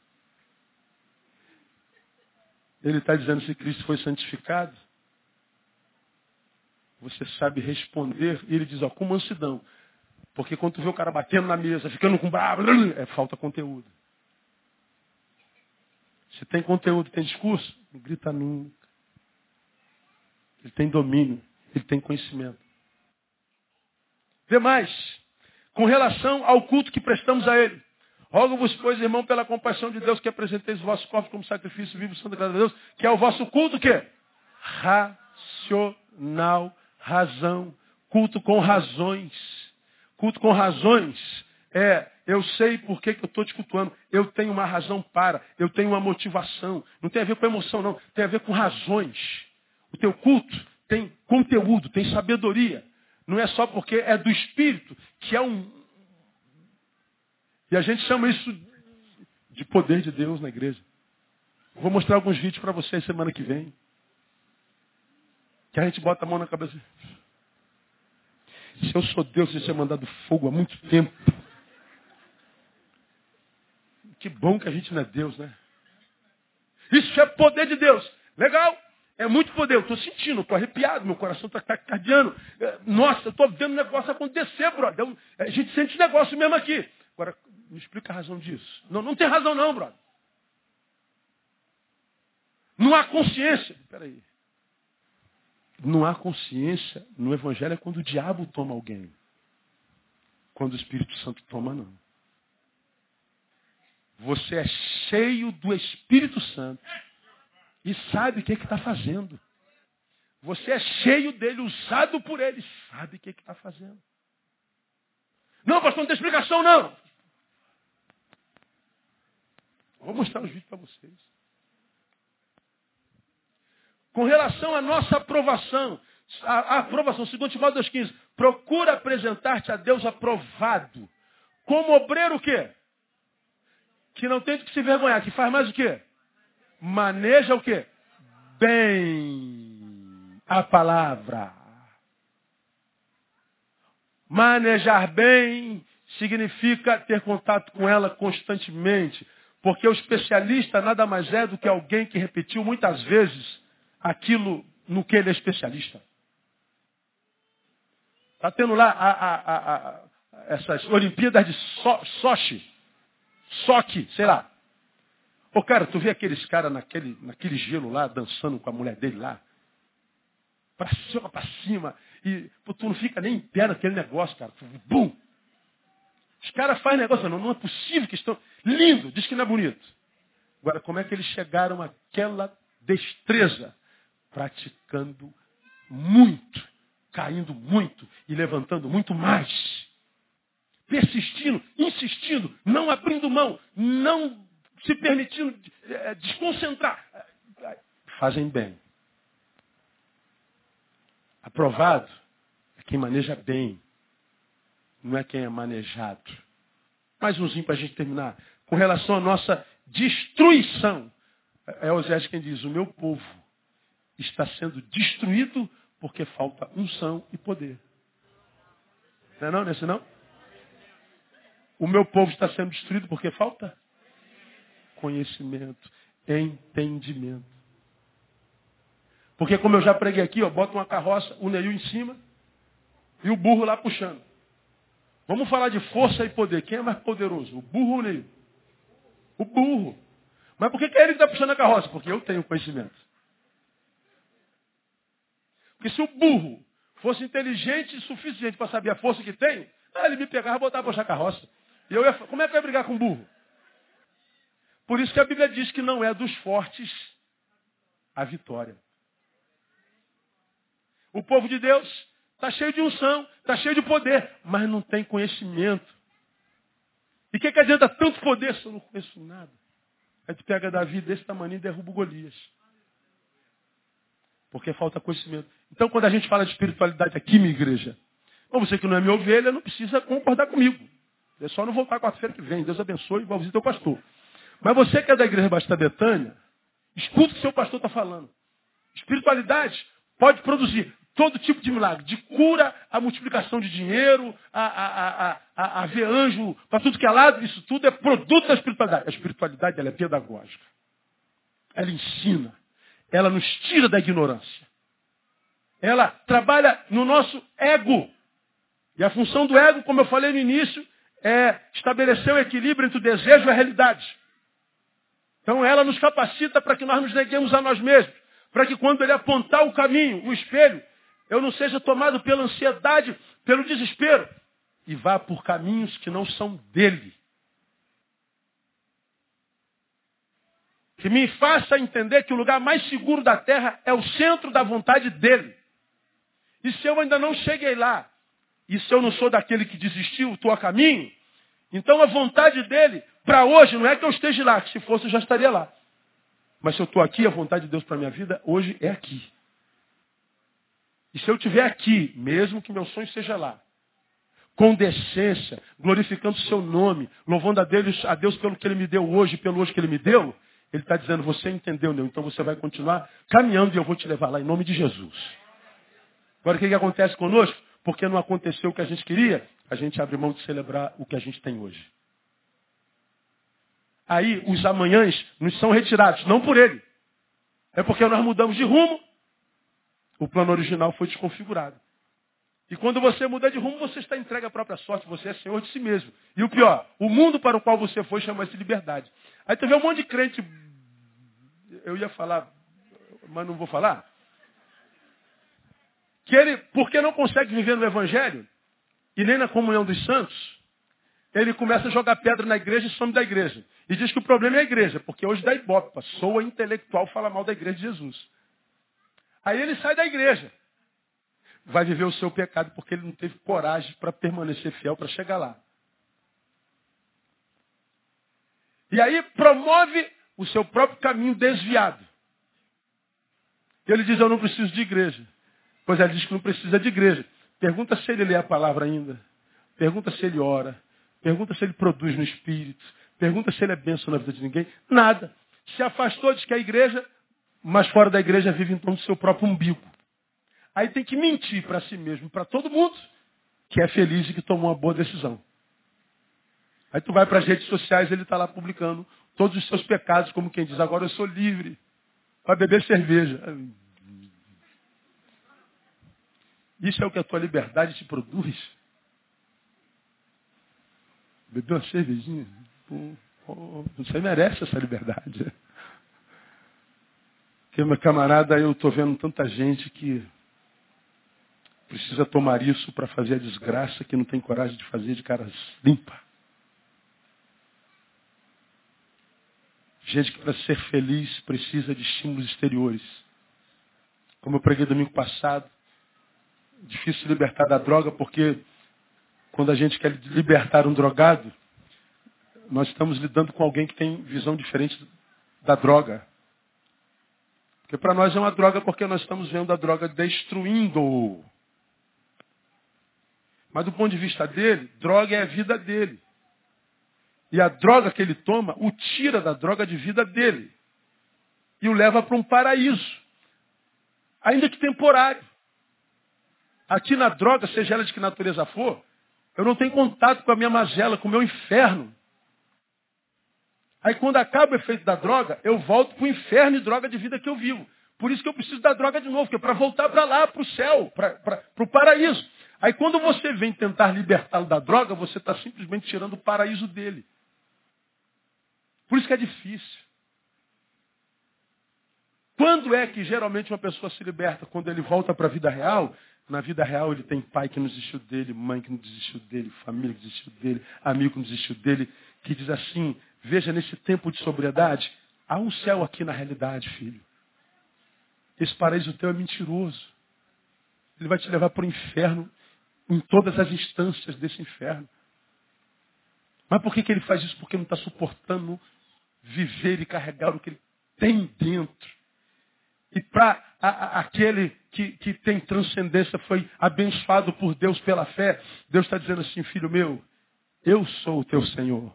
Ele está dizendo se Cristo foi santificado. Você sabe responder. E ele diz, ó, com mansidão. Porque quando tu vê o cara batendo na mesa, ficando com bravo, é falta conteúdo. Se tem conteúdo, tem discurso, não grita nunca. Ele tem domínio, ele tem conhecimento. Demais, com relação ao culto que prestamos a ele. Rogo-vos, pois, irmão, pela compaixão de Deus, que apresenteis o vosso corpo como sacrifício vivo, santo, graças a Deus, que é o vosso culto que Racional, razão, culto com razões. Culto com razões é, eu sei por que, que eu estou te cultuando. Eu tenho uma razão para, eu tenho uma motivação. Não tem a ver com emoção, não. Tem a ver com razões. O teu culto tem conteúdo, tem sabedoria. Não é só porque é do Espírito, que é um, e a gente chama isso de poder de Deus na igreja. Vou mostrar alguns vídeos para vocês semana que vem. Que a gente bota a mão na cabeça. Se eu sou Deus, você tinha mandado fogo há muito tempo. Que bom que a gente não é Deus, né? Isso é poder de Deus. Legal. É muito poder. Eu estou sentindo, estou arrepiado, meu coração está cardiando. É, nossa, estou vendo o negócio acontecer, brother. A gente sente negócio mesmo aqui. Agora, me explica a razão disso. Não, não tem razão não, brother. Não há consciência. Peraí. Não há consciência no Evangelho é quando o diabo toma alguém. Quando o Espírito Santo toma, não. Você é cheio do Espírito Santo e sabe o que é está fazendo. Você é cheio dele, usado por ele, sabe o que é está fazendo. Não, pastor, não tem explicação, não. Vou mostrar os vídeos para vocês. Com relação à nossa aprovação, a, aprovação, segundo Timóteo 2,15, procura apresentar-te a Deus aprovado. Como obreiro o quê? Que não tem do que se vergonhar, que faz mais o quê? Maneja o quê? Bem a palavra. Manejar bem significa ter contato com ela constantemente. Porque o especialista nada mais é do que alguém que repetiu muitas vezes aquilo no que ele é especialista. Está tendo lá a, a, a, essas Olimpíadas de so, Sochi. Sochi, sei lá. Ô cara, tu vê aqueles caras naquele, naquele gelo lá, dançando com a mulher dele lá. Pra cima, pra cima. E pô, tu não fica nem em pé naquele negócio, cara. Bum! Os caras fazem negócio, não, não é possível que estão. Lindo, diz que não é bonito. Agora, como é que eles chegaram àquela destreza? Praticando muito, caindo muito e levantando muito mais. Persistindo, insistindo, não abrindo mão, não se permitindo é, desconcentrar. Fazem bem. Aprovado é quem maneja bem, não é quem é manejado. Mais umzinho para a gente terminar. Com relação à nossa destruição. É Osés quem diz, o meu povo está sendo destruído porque falta unção e poder. Não é não, não é não? O meu povo está sendo destruído porque falta conhecimento, entendimento. Porque como eu já preguei aqui, ó, bota uma carroça, o Neil em cima e o burro lá puxando. Vamos falar de força e poder. Quem é mais poderoso? O burro ou o Neil? O burro. Mas por que, que ele está puxando a carroça? Porque eu tenho conhecimento. Porque se o burro fosse inteligente o suficiente para saber a força que tem, ele me pegava e botava para puxar carroça. E eu ia, como é que ia brigar com o burro? Por isso que a Bíblia diz que não é dos fortes a vitória. O povo de Deus está cheio de unção, está cheio de poder, mas não tem conhecimento. E o que, que adianta tanto poder se eu não conheço nada? Aí tu pega Davi desse tamanho e derruba o Golias. Porque falta conhecimento. Então, quando a gente fala de espiritualidade aqui, minha igreja, bom, você que não é minha ovelha, não precisa concordar comigo. É só não voltar quarta-feira que vem. Deus abençoe e vai visitar o pastor. Mas você que é da igreja Basta Betânia, escuta o que seu pastor está falando. Espiritualidade pode produzir todo tipo de milagre, de cura a multiplicação de dinheiro, a, a, a, a, a ver anjo para tudo que é lado, isso tudo é produto da espiritualidade. A espiritualidade ela é pedagógica. Ela ensina. Ela nos tira da ignorância. Ela trabalha no nosso ego. E a função do ego, como eu falei no início, é estabelecer o equilíbrio entre o desejo e a realidade. Então ela nos capacita para que nós nos neguemos a nós mesmos. Para que quando ele apontar o caminho, o espelho, eu não seja tomado pela ansiedade, pelo desespero. E vá por caminhos que não são dele. Que me faça entender que o lugar mais seguro da terra é o centro da vontade dele. E se eu ainda não cheguei lá, e se eu não sou daquele que desistiu, estou a caminho, então a vontade dele para hoje não é que eu esteja lá, que se fosse eu já estaria lá. Mas se eu estou aqui, a vontade de Deus para minha vida hoje é aqui. E se eu estiver aqui, mesmo que meu sonho seja lá, com decência, glorificando o seu nome, louvando a Deus, a Deus pelo que ele me deu hoje, pelo hoje que ele me deu, ele está dizendo, você entendeu, meu, então você vai continuar caminhando e eu vou te levar lá, em nome de Jesus. Agora o que, que acontece conosco? Porque não aconteceu o que a gente queria, a gente abre mão de celebrar o que a gente tem hoje aí os amanhãs nos são retirados, não por ele. É porque nós mudamos de rumo, o plano original foi desconfigurado. E quando você muda de rumo, você está entregue à própria sorte, você é senhor de si mesmo. E o pior, o mundo para o qual você foi chama-se liberdade. Aí tu vê um monte de crente, eu ia falar, mas não vou falar, que ele, porque não consegue viver no Evangelho, e nem na comunhão dos santos, ele começa a jogar pedra na igreja e some da igreja. E diz que o problema é a igreja, porque hoje dá ibope, soa intelectual fala mal da igreja de Jesus. Aí ele sai da igreja. Vai viver o seu pecado porque ele não teve coragem para permanecer fiel para chegar lá. E aí promove o seu próprio caminho desviado. Ele diz, eu não preciso de igreja. Pois ele diz que não precisa de igreja. Pergunta se ele lê a palavra ainda. Pergunta se ele ora. Pergunta se ele produz no espírito. Pergunta se ele é benção na vida de ninguém. Nada. Se afastou, diz que é a igreja, mas fora da igreja vive então do seu próprio umbigo. Aí tem que mentir para si mesmo, para todo mundo, que é feliz e que tomou uma boa decisão. Aí tu vai para as redes sociais, ele está lá publicando todos os seus pecados, como quem diz, agora eu sou livre para beber cerveja. Isso é o que a tua liberdade te produz. Bebeu uma cervejinha? Você merece essa liberdade. Porque, meu camarada, eu estou vendo tanta gente que precisa tomar isso para fazer a desgraça que não tem coragem de fazer de cara limpa. Gente que para ser feliz precisa de estímulos exteriores. Como eu preguei domingo passado, difícil libertar da droga porque quando a gente quer libertar um drogado, nós estamos lidando com alguém que tem visão diferente da droga. Porque para nós é uma droga porque nós estamos vendo a droga destruindo. Mas do ponto de vista dele, droga é a vida dele. E a droga que ele toma o tira da droga de vida dele. E o leva para um paraíso. Ainda que temporário. Aqui na droga, seja ela de que natureza for, eu não tenho contato com a minha magela, com o meu inferno. Aí quando acaba o efeito da droga, eu volto para o inferno e droga de vida que eu vivo. Por isso que eu preciso da droga de novo, que é para voltar para lá, para o céu, para o paraíso. Aí quando você vem tentar libertá-lo da droga, você está simplesmente tirando o paraíso dele. Por isso que é difícil. Quando é que geralmente uma pessoa se liberta? Quando ele volta para a vida real. Na vida real ele tem pai que não desistiu dele, mãe que não desistiu dele, família que desistiu dele, amigo que não desistiu dele, que diz assim, veja nesse tempo de sobriedade, há um céu aqui na realidade, filho. Esse paraíso teu é mentiroso. Ele vai te levar para o inferno em todas as instâncias desse inferno. Mas por que, que ele faz isso? Porque não está suportando viver e carregar o que ele tem dentro. E para aquele que, que tem transcendência, foi abençoado por Deus pela fé, Deus está dizendo assim, filho meu, eu sou o teu Senhor.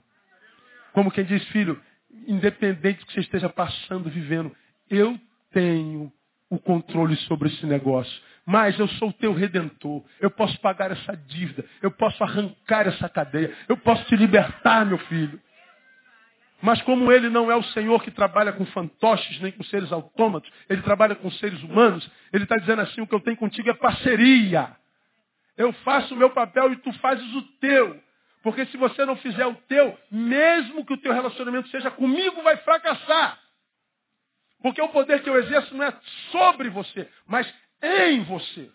Como quem diz, filho, independente do que você esteja passando, vivendo, eu tenho o controle sobre esse negócio. Mas eu sou o teu redentor. Eu posso pagar essa dívida. Eu posso arrancar essa cadeia. Eu posso te libertar, meu filho. Mas como ele não é o Senhor que trabalha com fantoches nem com seres autômatos, ele trabalha com seres humanos, ele está dizendo assim, o que eu tenho contigo é parceria. Eu faço o meu papel e tu fazes o teu. Porque se você não fizer o teu, mesmo que o teu relacionamento seja comigo, vai fracassar. Porque o poder que eu exerço não é sobre você, mas em você.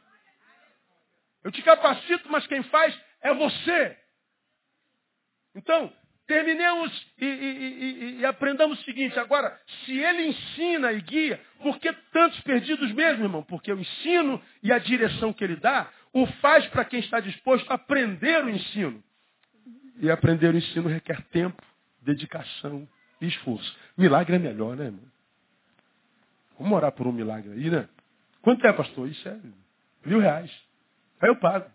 Eu te capacito, mas quem faz é você. Então, terminemos e, e, e, e, aprendamos o seguinte. Agora, se ele ensina e guia, por que tantos perdidos mesmo, irmão? Porque o ensino e a direção que ele dá o faz para quem está disposto a aprender o ensino. E aprender o ensino requer tempo, dedicação e esforço. Milagre é melhor, né, irmão? Vamos orar por um milagre aí, né? Quanto é, pastor? Isso é mil reais. Aí eu pago.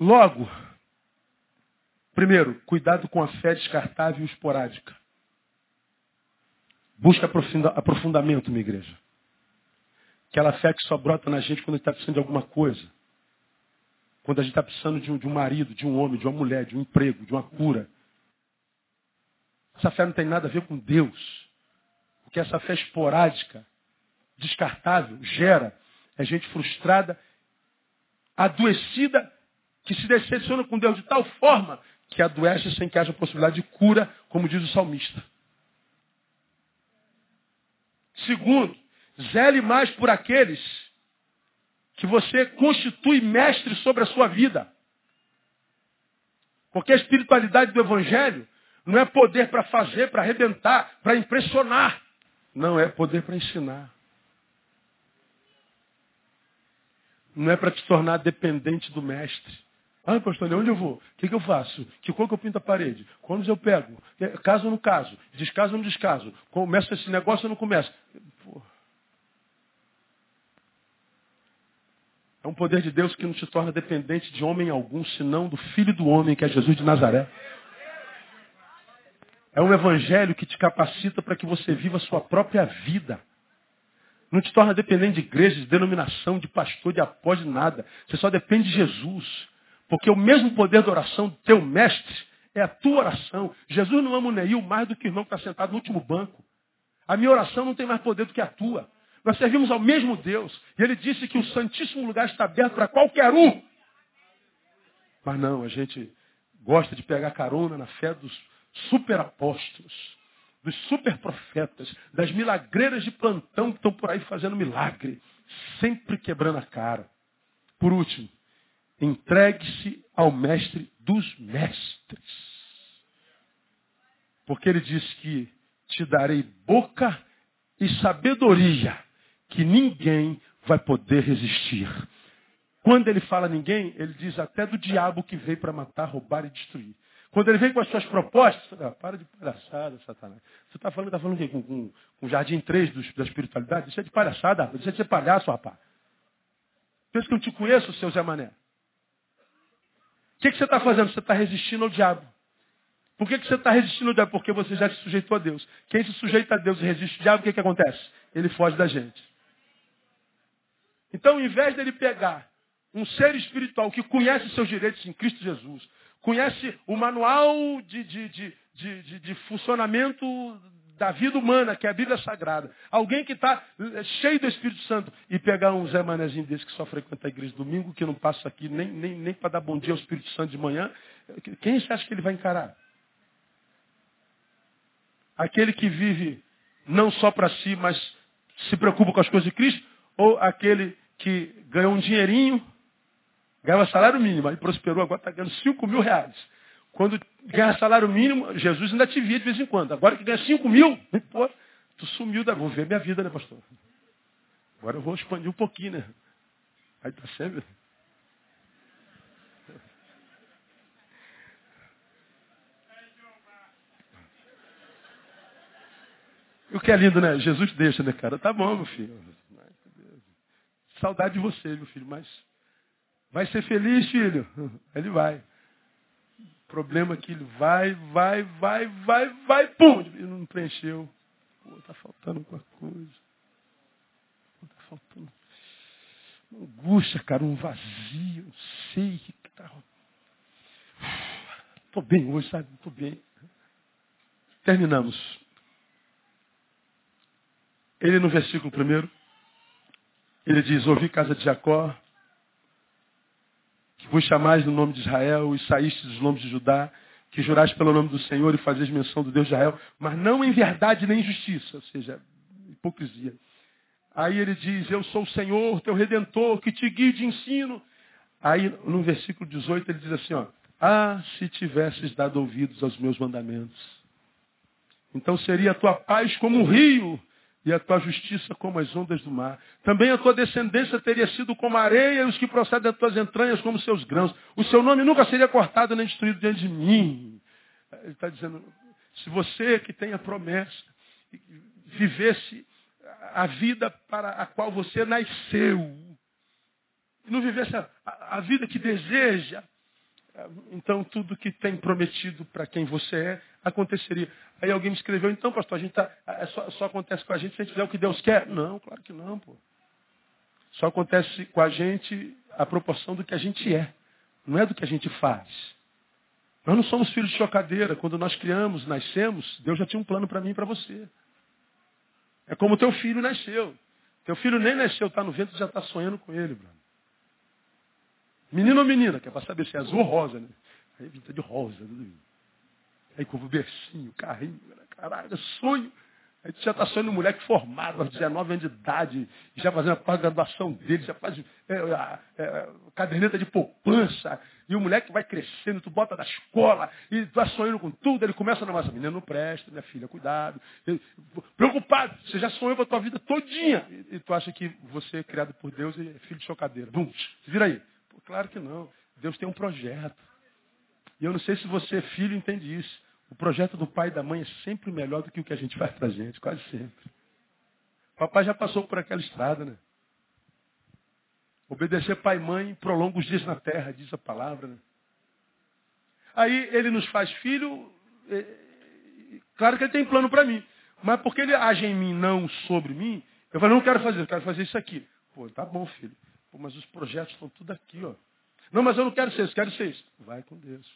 Logo, primeiro, cuidado com a fé descartável e esporádica. Busca aprofundamento, minha igreja. Aquela fé que só brota na gente quando a gente está precisando de alguma coisa. Quando a gente está precisando de um, de um marido, de um homem, de uma mulher, de um emprego, de uma cura. Essa fé não tem nada a ver com Deus. O que essa fé esporádica, descartável, gera é gente frustrada, adoecida que se decepciona com Deus de tal forma que adoece sem que haja possibilidade de cura, como diz o salmista. Segundo, zele mais por aqueles que você constitui mestre sobre a sua vida. Porque a espiritualidade do Evangelho não é poder para fazer, para arrebentar, para impressionar. Não, é poder para ensinar. Não é para te tornar dependente do mestre. Ah, pastor, onde eu vou? O que, que eu faço? Que cor que eu pinto a parede? Quando eu pego? Caso ou não caso? Descaso ou não descaso? Começa esse negócio ou não começa? É um poder de Deus que não te torna dependente de homem algum, senão do Filho do homem, que é Jesus de Nazaré. É um evangelho que te capacita para que você viva a sua própria vida. Não te torna dependente de igreja, de denominação, de pastor, de apóstolo, de nada. Você só depende de Jesus. Porque o mesmo poder da oração do teu mestre é a tua oração. Jesus não ama o Neil mais do que o irmão que está sentado no último banco. A minha oração não tem mais poder do que a tua. Nós servimos ao mesmo Deus. E ele disse que o Santíssimo Lugar está aberto para qualquer um. Mas não, a gente gosta de pegar carona na fé dos superapóstolos, dos superprofetas, das milagreiras de plantão que estão por aí fazendo milagre, sempre quebrando a cara. Por último, Entregue-se ao mestre dos mestres. Porque ele diz que te darei boca e sabedoria que ninguém vai poder resistir. Quando ele fala ninguém, ele diz até do diabo que veio para matar, roubar e destruir. Quando ele vem com as suas propostas, ah, para de palhaçada, Satanás. Você está falando, tá falando o quê? Com, com, com o jardim 3 do, da espiritualidade? É de palhaçada, rapaz. É de ser palhaço, rapaz. Pensa que eu te conheço, seu Zé Mané que, que você está fazendo? Você está resistindo ao diabo. Por que, que você está resistindo ao diabo? Porque você já se sujeitou a Deus. Quem se sujeita a Deus e resiste ao diabo, o que, que acontece? Ele foge da gente. Então, ao invés dele pegar um ser espiritual que conhece seus direitos em Cristo Jesus, conhece o manual de, de, de, de, de funcionamento da vida humana, que é a Bíblia Sagrada. Alguém que está eh, cheio do Espírito Santo e pegar um Zé Manezinho desse que só frequenta a igreja domingo, que não passa aqui nem, nem, nem para dar bom dia ao Espírito Santo de manhã, quem você acha que ele vai encarar? Aquele que vive não só para si, mas se preocupa com as coisas de Cristo? Ou aquele que ganhou um dinheirinho, ganhava salário mínimo, aí prosperou, agora está ganhando 5 mil reais. Quando ganha salário mínimo, Jesus ainda te via de vez em quando. Agora que ganha 5 mil, pô, tu sumiu da. Vou ver minha vida, né, pastor? Agora eu vou expandir um pouquinho, né? Aí tá sempre. O que é lindo, né? Jesus deixa, né, cara? Tá bom, meu filho. Saudade de você, meu filho, mas vai ser feliz, filho. Ele vai. O problema é que ele vai, vai, vai, vai, vai, pum! E não preencheu. Pô, tá faltando alguma coisa. Pô, tá faltando uma angústia, cara, um vazio. Não sei o que tá. Tô bem hoje, sabe? Tô bem. Terminamos. Ele no versículo primeiro, ele diz, ouvi casa de Jacó, que vos chamais no nome de Israel e saíste dos nomes de Judá, que jurais pelo nome do Senhor e fazeis menção do Deus de Israel, mas não em verdade nem em justiça, ou seja, hipocrisia. Aí ele diz, eu sou o Senhor, teu redentor, que te guie de ensino. Aí no versículo 18 ele diz assim, ó, ah, se tivesses dado ouvidos aos meus mandamentos. Então seria a tua paz como um rio e a tua justiça como as ondas do mar. Também a tua descendência teria sido como a areia e os que procedem das tuas entranhas como seus grãos. O seu nome nunca seria cortado nem destruído diante de mim. Ele está dizendo, se você que tem a promessa, vivesse a vida para a qual você nasceu, e não vivesse a, a vida que deseja, então tudo que tem prometido para quem você é, aconteceria. Aí alguém me escreveu, então, pastor, a gente tá, é só, só, acontece com a gente se a gente fizer o que Deus quer? Não, claro que não, pô. Só acontece com a gente a proporção do que a gente é, não é do que a gente faz. Nós não somos filhos de chocadeira. Quando nós criamos, nascemos, Deus já tinha um plano para mim e para você. É como teu filho nasceu. Teu filho nem nasceu, está no vento, já está sonhando com ele, Bruno. Menino ou menina, que é para saber se é azul ou rosa, né? Aí pinta de rosa, tudo Aí com o bercinho, carrinho, né? caralho, sonho. Aí já está sonhando um moleque formado, aos 19 anos de idade, já fazendo a pós-graduação dele, já faz é, é, é, caderneta de poupança, e o moleque vai crescendo, tu bota da escola, e tu vai sonhando com tudo, ele começa a namorar, menina não presta, minha filha, cuidado. preocupado, você já sonhou com a tua vida todinha, e, e, tu acha que você é criado por Deus e é filho de chocadeira. Bum, vira aí. Pô, claro que não. Deus tem um projeto. E eu não sei se você, filho, entende isso. O projeto do pai e da mãe é sempre melhor do que o que a gente faz pra gente, quase sempre. Papai já passou por aquela estrada, né? Obedecer pai e mãe prolonga os dias na terra, diz a palavra. Né? Aí ele nos faz filho, é, claro que ele tem plano para mim. Mas porque ele age em mim, não sobre mim, eu falo, não quero fazer, eu quero fazer isso aqui. Pô, tá bom, filho. Pô, mas os projetos estão tudo aqui, ó. Não, mas eu não quero ser isso, quero ser isso. Vai com Deus.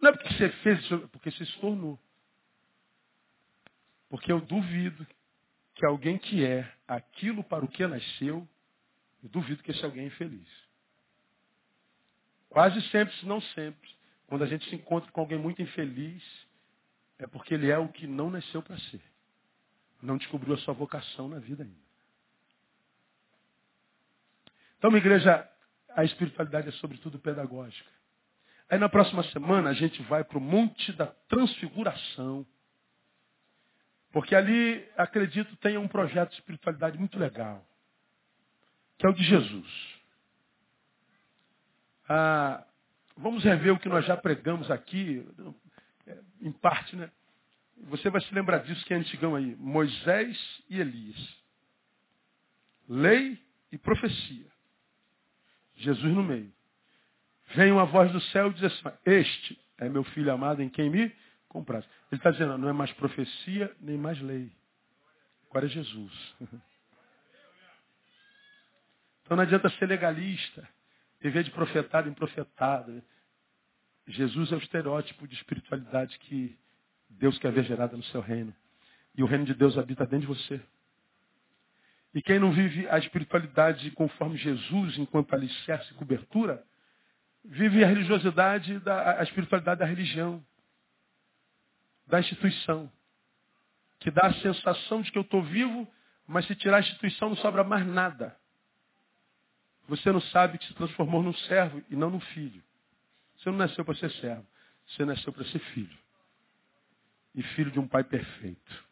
Não é porque você fez isso, é porque você se tornou. Porque eu duvido que alguém que é aquilo para o que nasceu, eu duvido que esse alguém é infeliz. Quase sempre, se não sempre, quando a gente se encontra com alguém muito infeliz, é porque ele é o que não nasceu para ser. Não descobriu a sua vocação na vida ainda. Então, minha igreja, a espiritualidade é sobretudo pedagógica. Aí na próxima semana a gente vai para o Monte da Transfiguração. Porque ali, acredito, tem um projeto de espiritualidade muito legal. Que é o de Jesus. Ah, vamos rever o que nós já pregamos aqui, em parte, né? Você vai se lembrar disso que é antigão aí. Moisés e Elias. Lei e profecia. Jesus no meio. Vem uma voz do céu e diz assim, este é meu filho amado em quem me compraz. Ele está dizendo, não é mais profecia, nem mais lei. Agora é Jesus. Então não adianta ser legalista, viver de profetado em profetado. Jesus é o estereótipo de espiritualidade que Deus quer ver gerada no seu reino. E o reino de Deus habita dentro de você. E quem não vive a espiritualidade conforme Jesus, enquanto alicerce e cobertura, vive a religiosidade, da, a espiritualidade da religião. da instituição. Que dá a sensação de que eu estou vivo, mas se tirar a instituição não sobra mais nada. Você não sabe que se transformou num servo e não num filho. Você não nasceu para ser servo. Você nasceu para ser filho. E filho de um pai perfeito.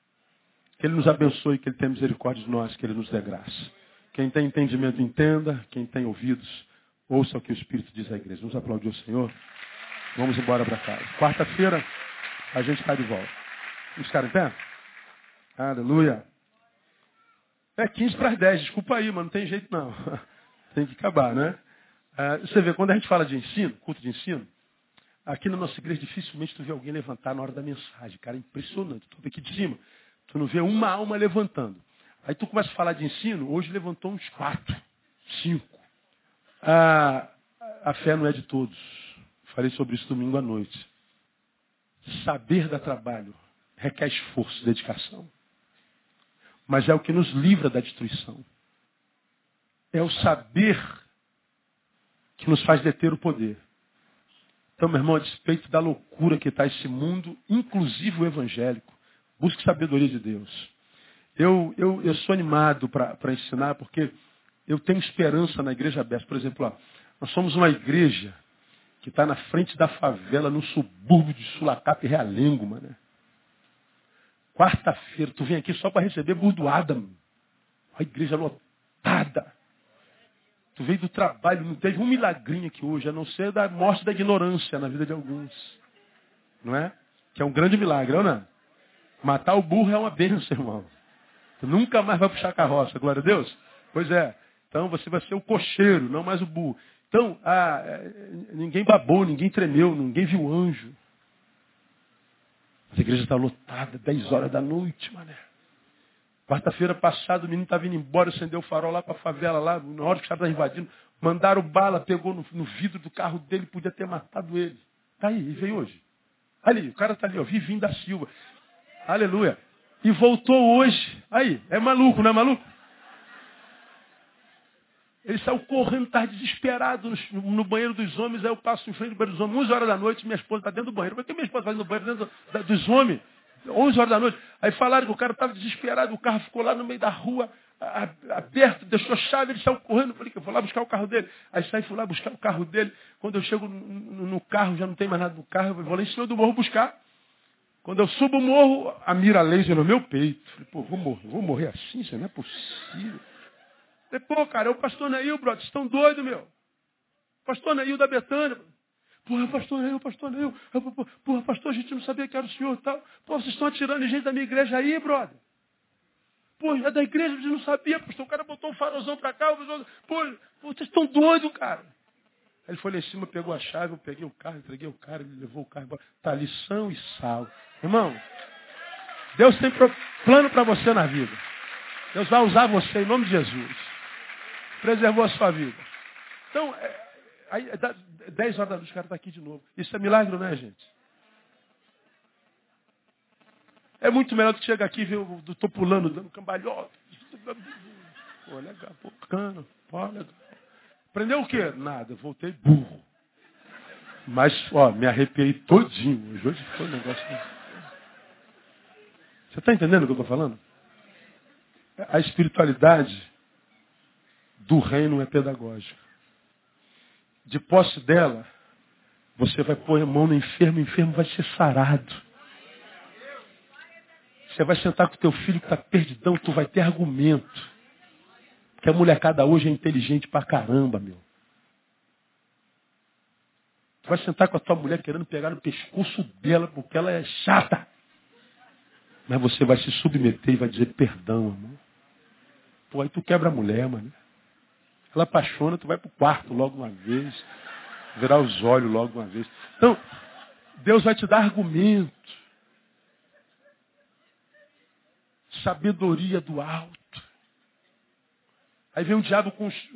Que Ele nos abençoe, que Ele tenha misericórdia de nós, que Ele nos dê graça. Quem tem entendimento, entenda. Quem tem ouvidos, ouça o que o Espírito diz à igreja. Vamos aplaudir o Senhor. Vamos embora para casa. Quarta-feira, a gente está de volta. Vamos ficar em pé? Aleluia. É 15 para as 10, desculpa aí, mas não tem jeito não. tem que acabar, né? É, você vê, quando a gente fala de ensino, culto de ensino, aqui na nossa igreja dificilmente tu vê alguém levantar na hora da mensagem. Cara, é impressionante. Vê aqui de cima, tu não vê uma alma levantando. Aí tu começa a falar de ensino, hoje levantou uns quatro, cinco. A, a fé não é de todos. Falei sobre isso domingo à noite. Saber dar trabalho requer esforço, dedicação. Mas é o que nos livra da destruição. É o saber que nos faz deter o poder. Então, meu irmão, a despeito da loucura que está esse mundo, inclusive o evangélico, busque sabedoria de Deus. Eu, eu, eu sou animado para ensinar porque eu tenho esperança na igreja aberta. Por exemplo, ó, nós somos uma igreja que está na frente da favela, no subúrbio de Sulacap e Realengo, mano. Quarta-feira, tu vem aqui só para receber burdoada, mano. A igreja lotada. Tu veio do trabalho, não teve um milagrinho aqui hoje, a não ser da morte da ignorância na vida de alguns. Não é? Que é um grande milagre, não é? Matar o burro é uma bênção, irmão. Tu nunca mais vai puxar carroça, glória a Deus. Pois é. Então você vai ser o cocheiro, não mais o burro. Então, ah, é, ninguém babou, ninguém tremeu, ninguém viu anjo. A igreja está lotada, 10 horas da noite, mané. Quarta-feira passada, o menino estava indo embora, acendeu o farol lá para a favela, lá, na hora que estava invadindo. Mandaram bala, pegou no, no, vidro do carro dele, podia ter matado ele. Está aí, e veio hoje. Ali, o cara está ali, ó, Vivinho da Silva. Aleluia. E voltou hoje. Aí, é maluco, não é maluco? Ele saiu correndo, estava desesperado no, no, banheiro dos homens. Aí eu passo em frente do banheiro dos homens, 11 horas da noite, minha esposa está dentro do banheiro. Mas o que minha esposa faz no banheiro dentro da, dos homens? 11 horas da noite. Aí falaram que o cara estava desesperado, o carro ficou lá no meio da rua, aberto, deixou a chave, ele saiu correndo. Falei que eu vou lá buscar o carro dele. Aí saí, fui lá buscar o carro dele. Quando eu chego no, no carro, já não tem mais nada no carro, eu vou lá em cima do morro buscar. Quando eu subo o morro, a mira laser no meu peito. Falei, pô, vou morrer, vou morrer assim, isso não é possível. Falei, pô, cara, é o pastor Neil, brother, estão doidos, meu. Pastor Neil da Betânia. Porra, pastor Neil, pastor Neil. Porra, pastor, a gente não sabia que era o senhor e tal. Pô, vocês estão atirando em gente da minha igreja aí, brother. Pô, é da igreja, a gente não sabia, pastor. O cara botou um farolzão pra cá. Pô, vocês estão doidos, cara. Aí ele foi lá em cima, pegou a chave, eu peguei o carro, entreguei o cara, ele levou o carro embora. Tá lição e sal. Irmão, Deus tem plano para você na vida. Deus vai usar você em nome de Jesus. Preservou a sua vida. Então, é, aí, 10 horas da noite o cara está aqui de novo. Isso é milagre, não é, gente? É muito melhor do que chegar aqui e ver o tô pulando, dando cambalhota. Pô, legal, pô, pô, legal. Aprendeu o quê? Nada, voltei burro. Mas, ó, me arrepiei todinho. Hoje foi um negócio. Você está entendendo o que eu estou falando? A espiritualidade do reino é pedagógica. De posse dela, você vai pôr a mão no enfermo, o enfermo vai ser sarado. Você vai sentar com teu filho que está perdidão, tu vai ter argumento. Que a molecada hoje é inteligente pra caramba, meu. Tu vai sentar com a tua mulher querendo pegar no pescoço dela porque ela é chata. Mas você vai se submeter e vai dizer perdão, amor. Pô, aí tu quebra a mulher, mano. Ela apaixona, tu vai pro quarto logo uma vez. Virar os olhos logo uma vez. Então, Deus vai te dar argumento. Sabedoria do alto. Aí vem o diabo com, os,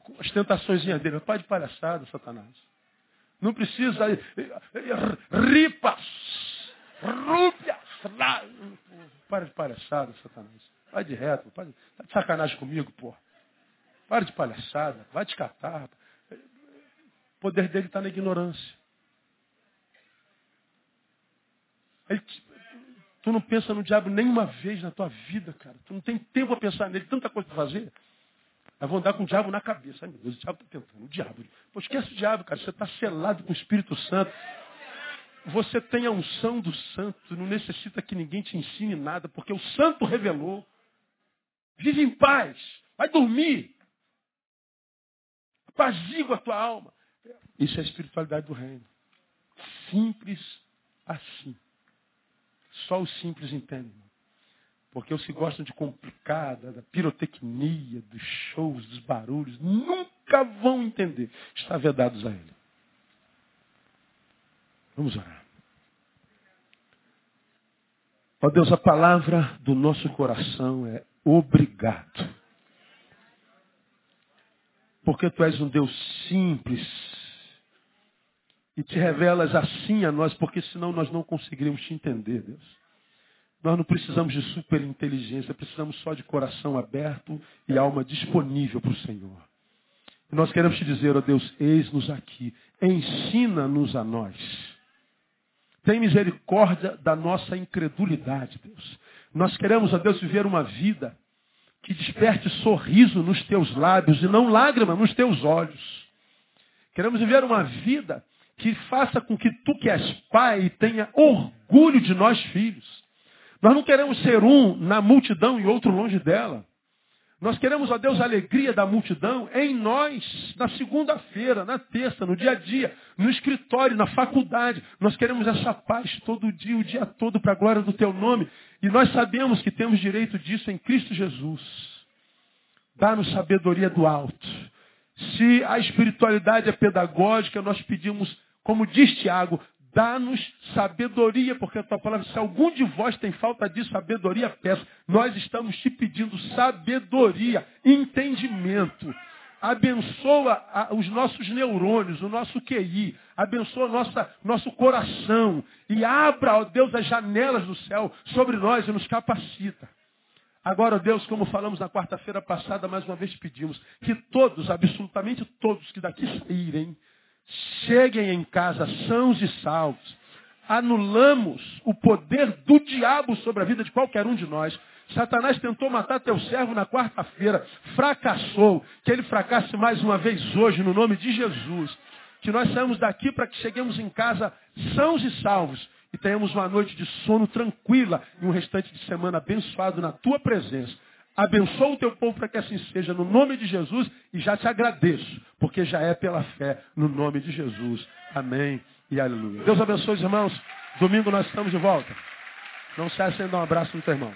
com as tentações dele. Pai de palhaçada, Satanás. Não precisa. Ripas, rúpias. Para de palhaçada, Satanás. Vai de reto. Para de, tá de sacanagem comigo, pô. Para de palhaçada. Vai te catar. O poder dele está na ignorância. Aí, tu não pensa no diabo nenhuma vez na tua vida, cara. Tu não tem tempo a pensar nele, tanta coisa para fazer. Aí vão andar com o diabo na cabeça. Ai, meu Deus, o diabo está tentando. O diabo. Pô, esquece o diabo, cara. Você está selado com o Espírito Santo. Você tem a unção do santo. Não necessita que ninguém te ensine nada, porque o santo revelou. Vive em paz. Vai dormir. Apazigua a tua alma. Isso é a espiritualidade do reino. Simples assim. Só os simples entendem. Porque os que gostam de complicar, da, pirotecnia, dos shows, dos barulhos, nunca vão entender. Está vedados a ele. Vamos orar. Ó Deus, a palavra do nosso coração é obrigado. Porque tu és um Deus simples e te revelas assim a nós, porque senão nós não conseguiríamos te entender, Deus. Nós não precisamos de superinteligência, precisamos só de coração aberto e alma disponível para o Senhor. E nós queremos te dizer, ó Deus, eis-nos aqui, ensina-nos a nós. Tem misericórdia da nossa incredulidade, Deus. Nós queremos, ó Deus, viver uma vida que desperte sorriso nos teus lábios e não lágrima nos teus olhos. Queremos viver uma vida que faça com que tu que és pai tenha orgulho de nós filhos. Nós não queremos ser um na multidão e outro longe dela. Nós queremos, ó Deus, a alegria da multidão em nós, na segunda-feira, na terça, no dia a dia, no escritório, na faculdade. Nós queremos essa paz todo dia, o dia todo, para a glória do Teu nome. E nós sabemos que temos direito disso em Cristo Jesus. Dá-nos sabedoria do alto. Se a espiritualidade é pedagógica, nós pedimos como diz Tiago, dá-nos sabedoria, porque a tua palavra, se algum de vós tem falta de sabedoria, peça. Nós estamos te pedindo sabedoria, entendimento. Abençoa os nossos neurônios, o nosso QI, abençoa nossa, nosso coração e abra, ó Deus, as janelas do céu sobre nós e nos capacita. Agora, Deus, como falamos na quarta-feira passada, mais uma vez pedimos que todos, absolutamente todos que daqui saírem, cheguem em casa sãos e salvos. Anulamos o poder do diabo sobre a vida de qualquer um de nós. Satanás tentou matar teu servo na quarta-feira, fracassou. Que ele fracasse mais uma vez hoje, no nome de Jesus. Que nós saímos daqui para que cheguemos em casa sãos e salvos e tenhamos uma noite de sono tranquila e um restante de semana abençoado na tua presença. Abençoa o teu povo para que assim seja, no nome de Jesus, e já te agradeço, porque já é pela fé, no nome de Jesus. Amém e aleluia. Deus abençoe os irmãos. Domingo nós estamos de volta. Não se dar um abraço no teu irmão.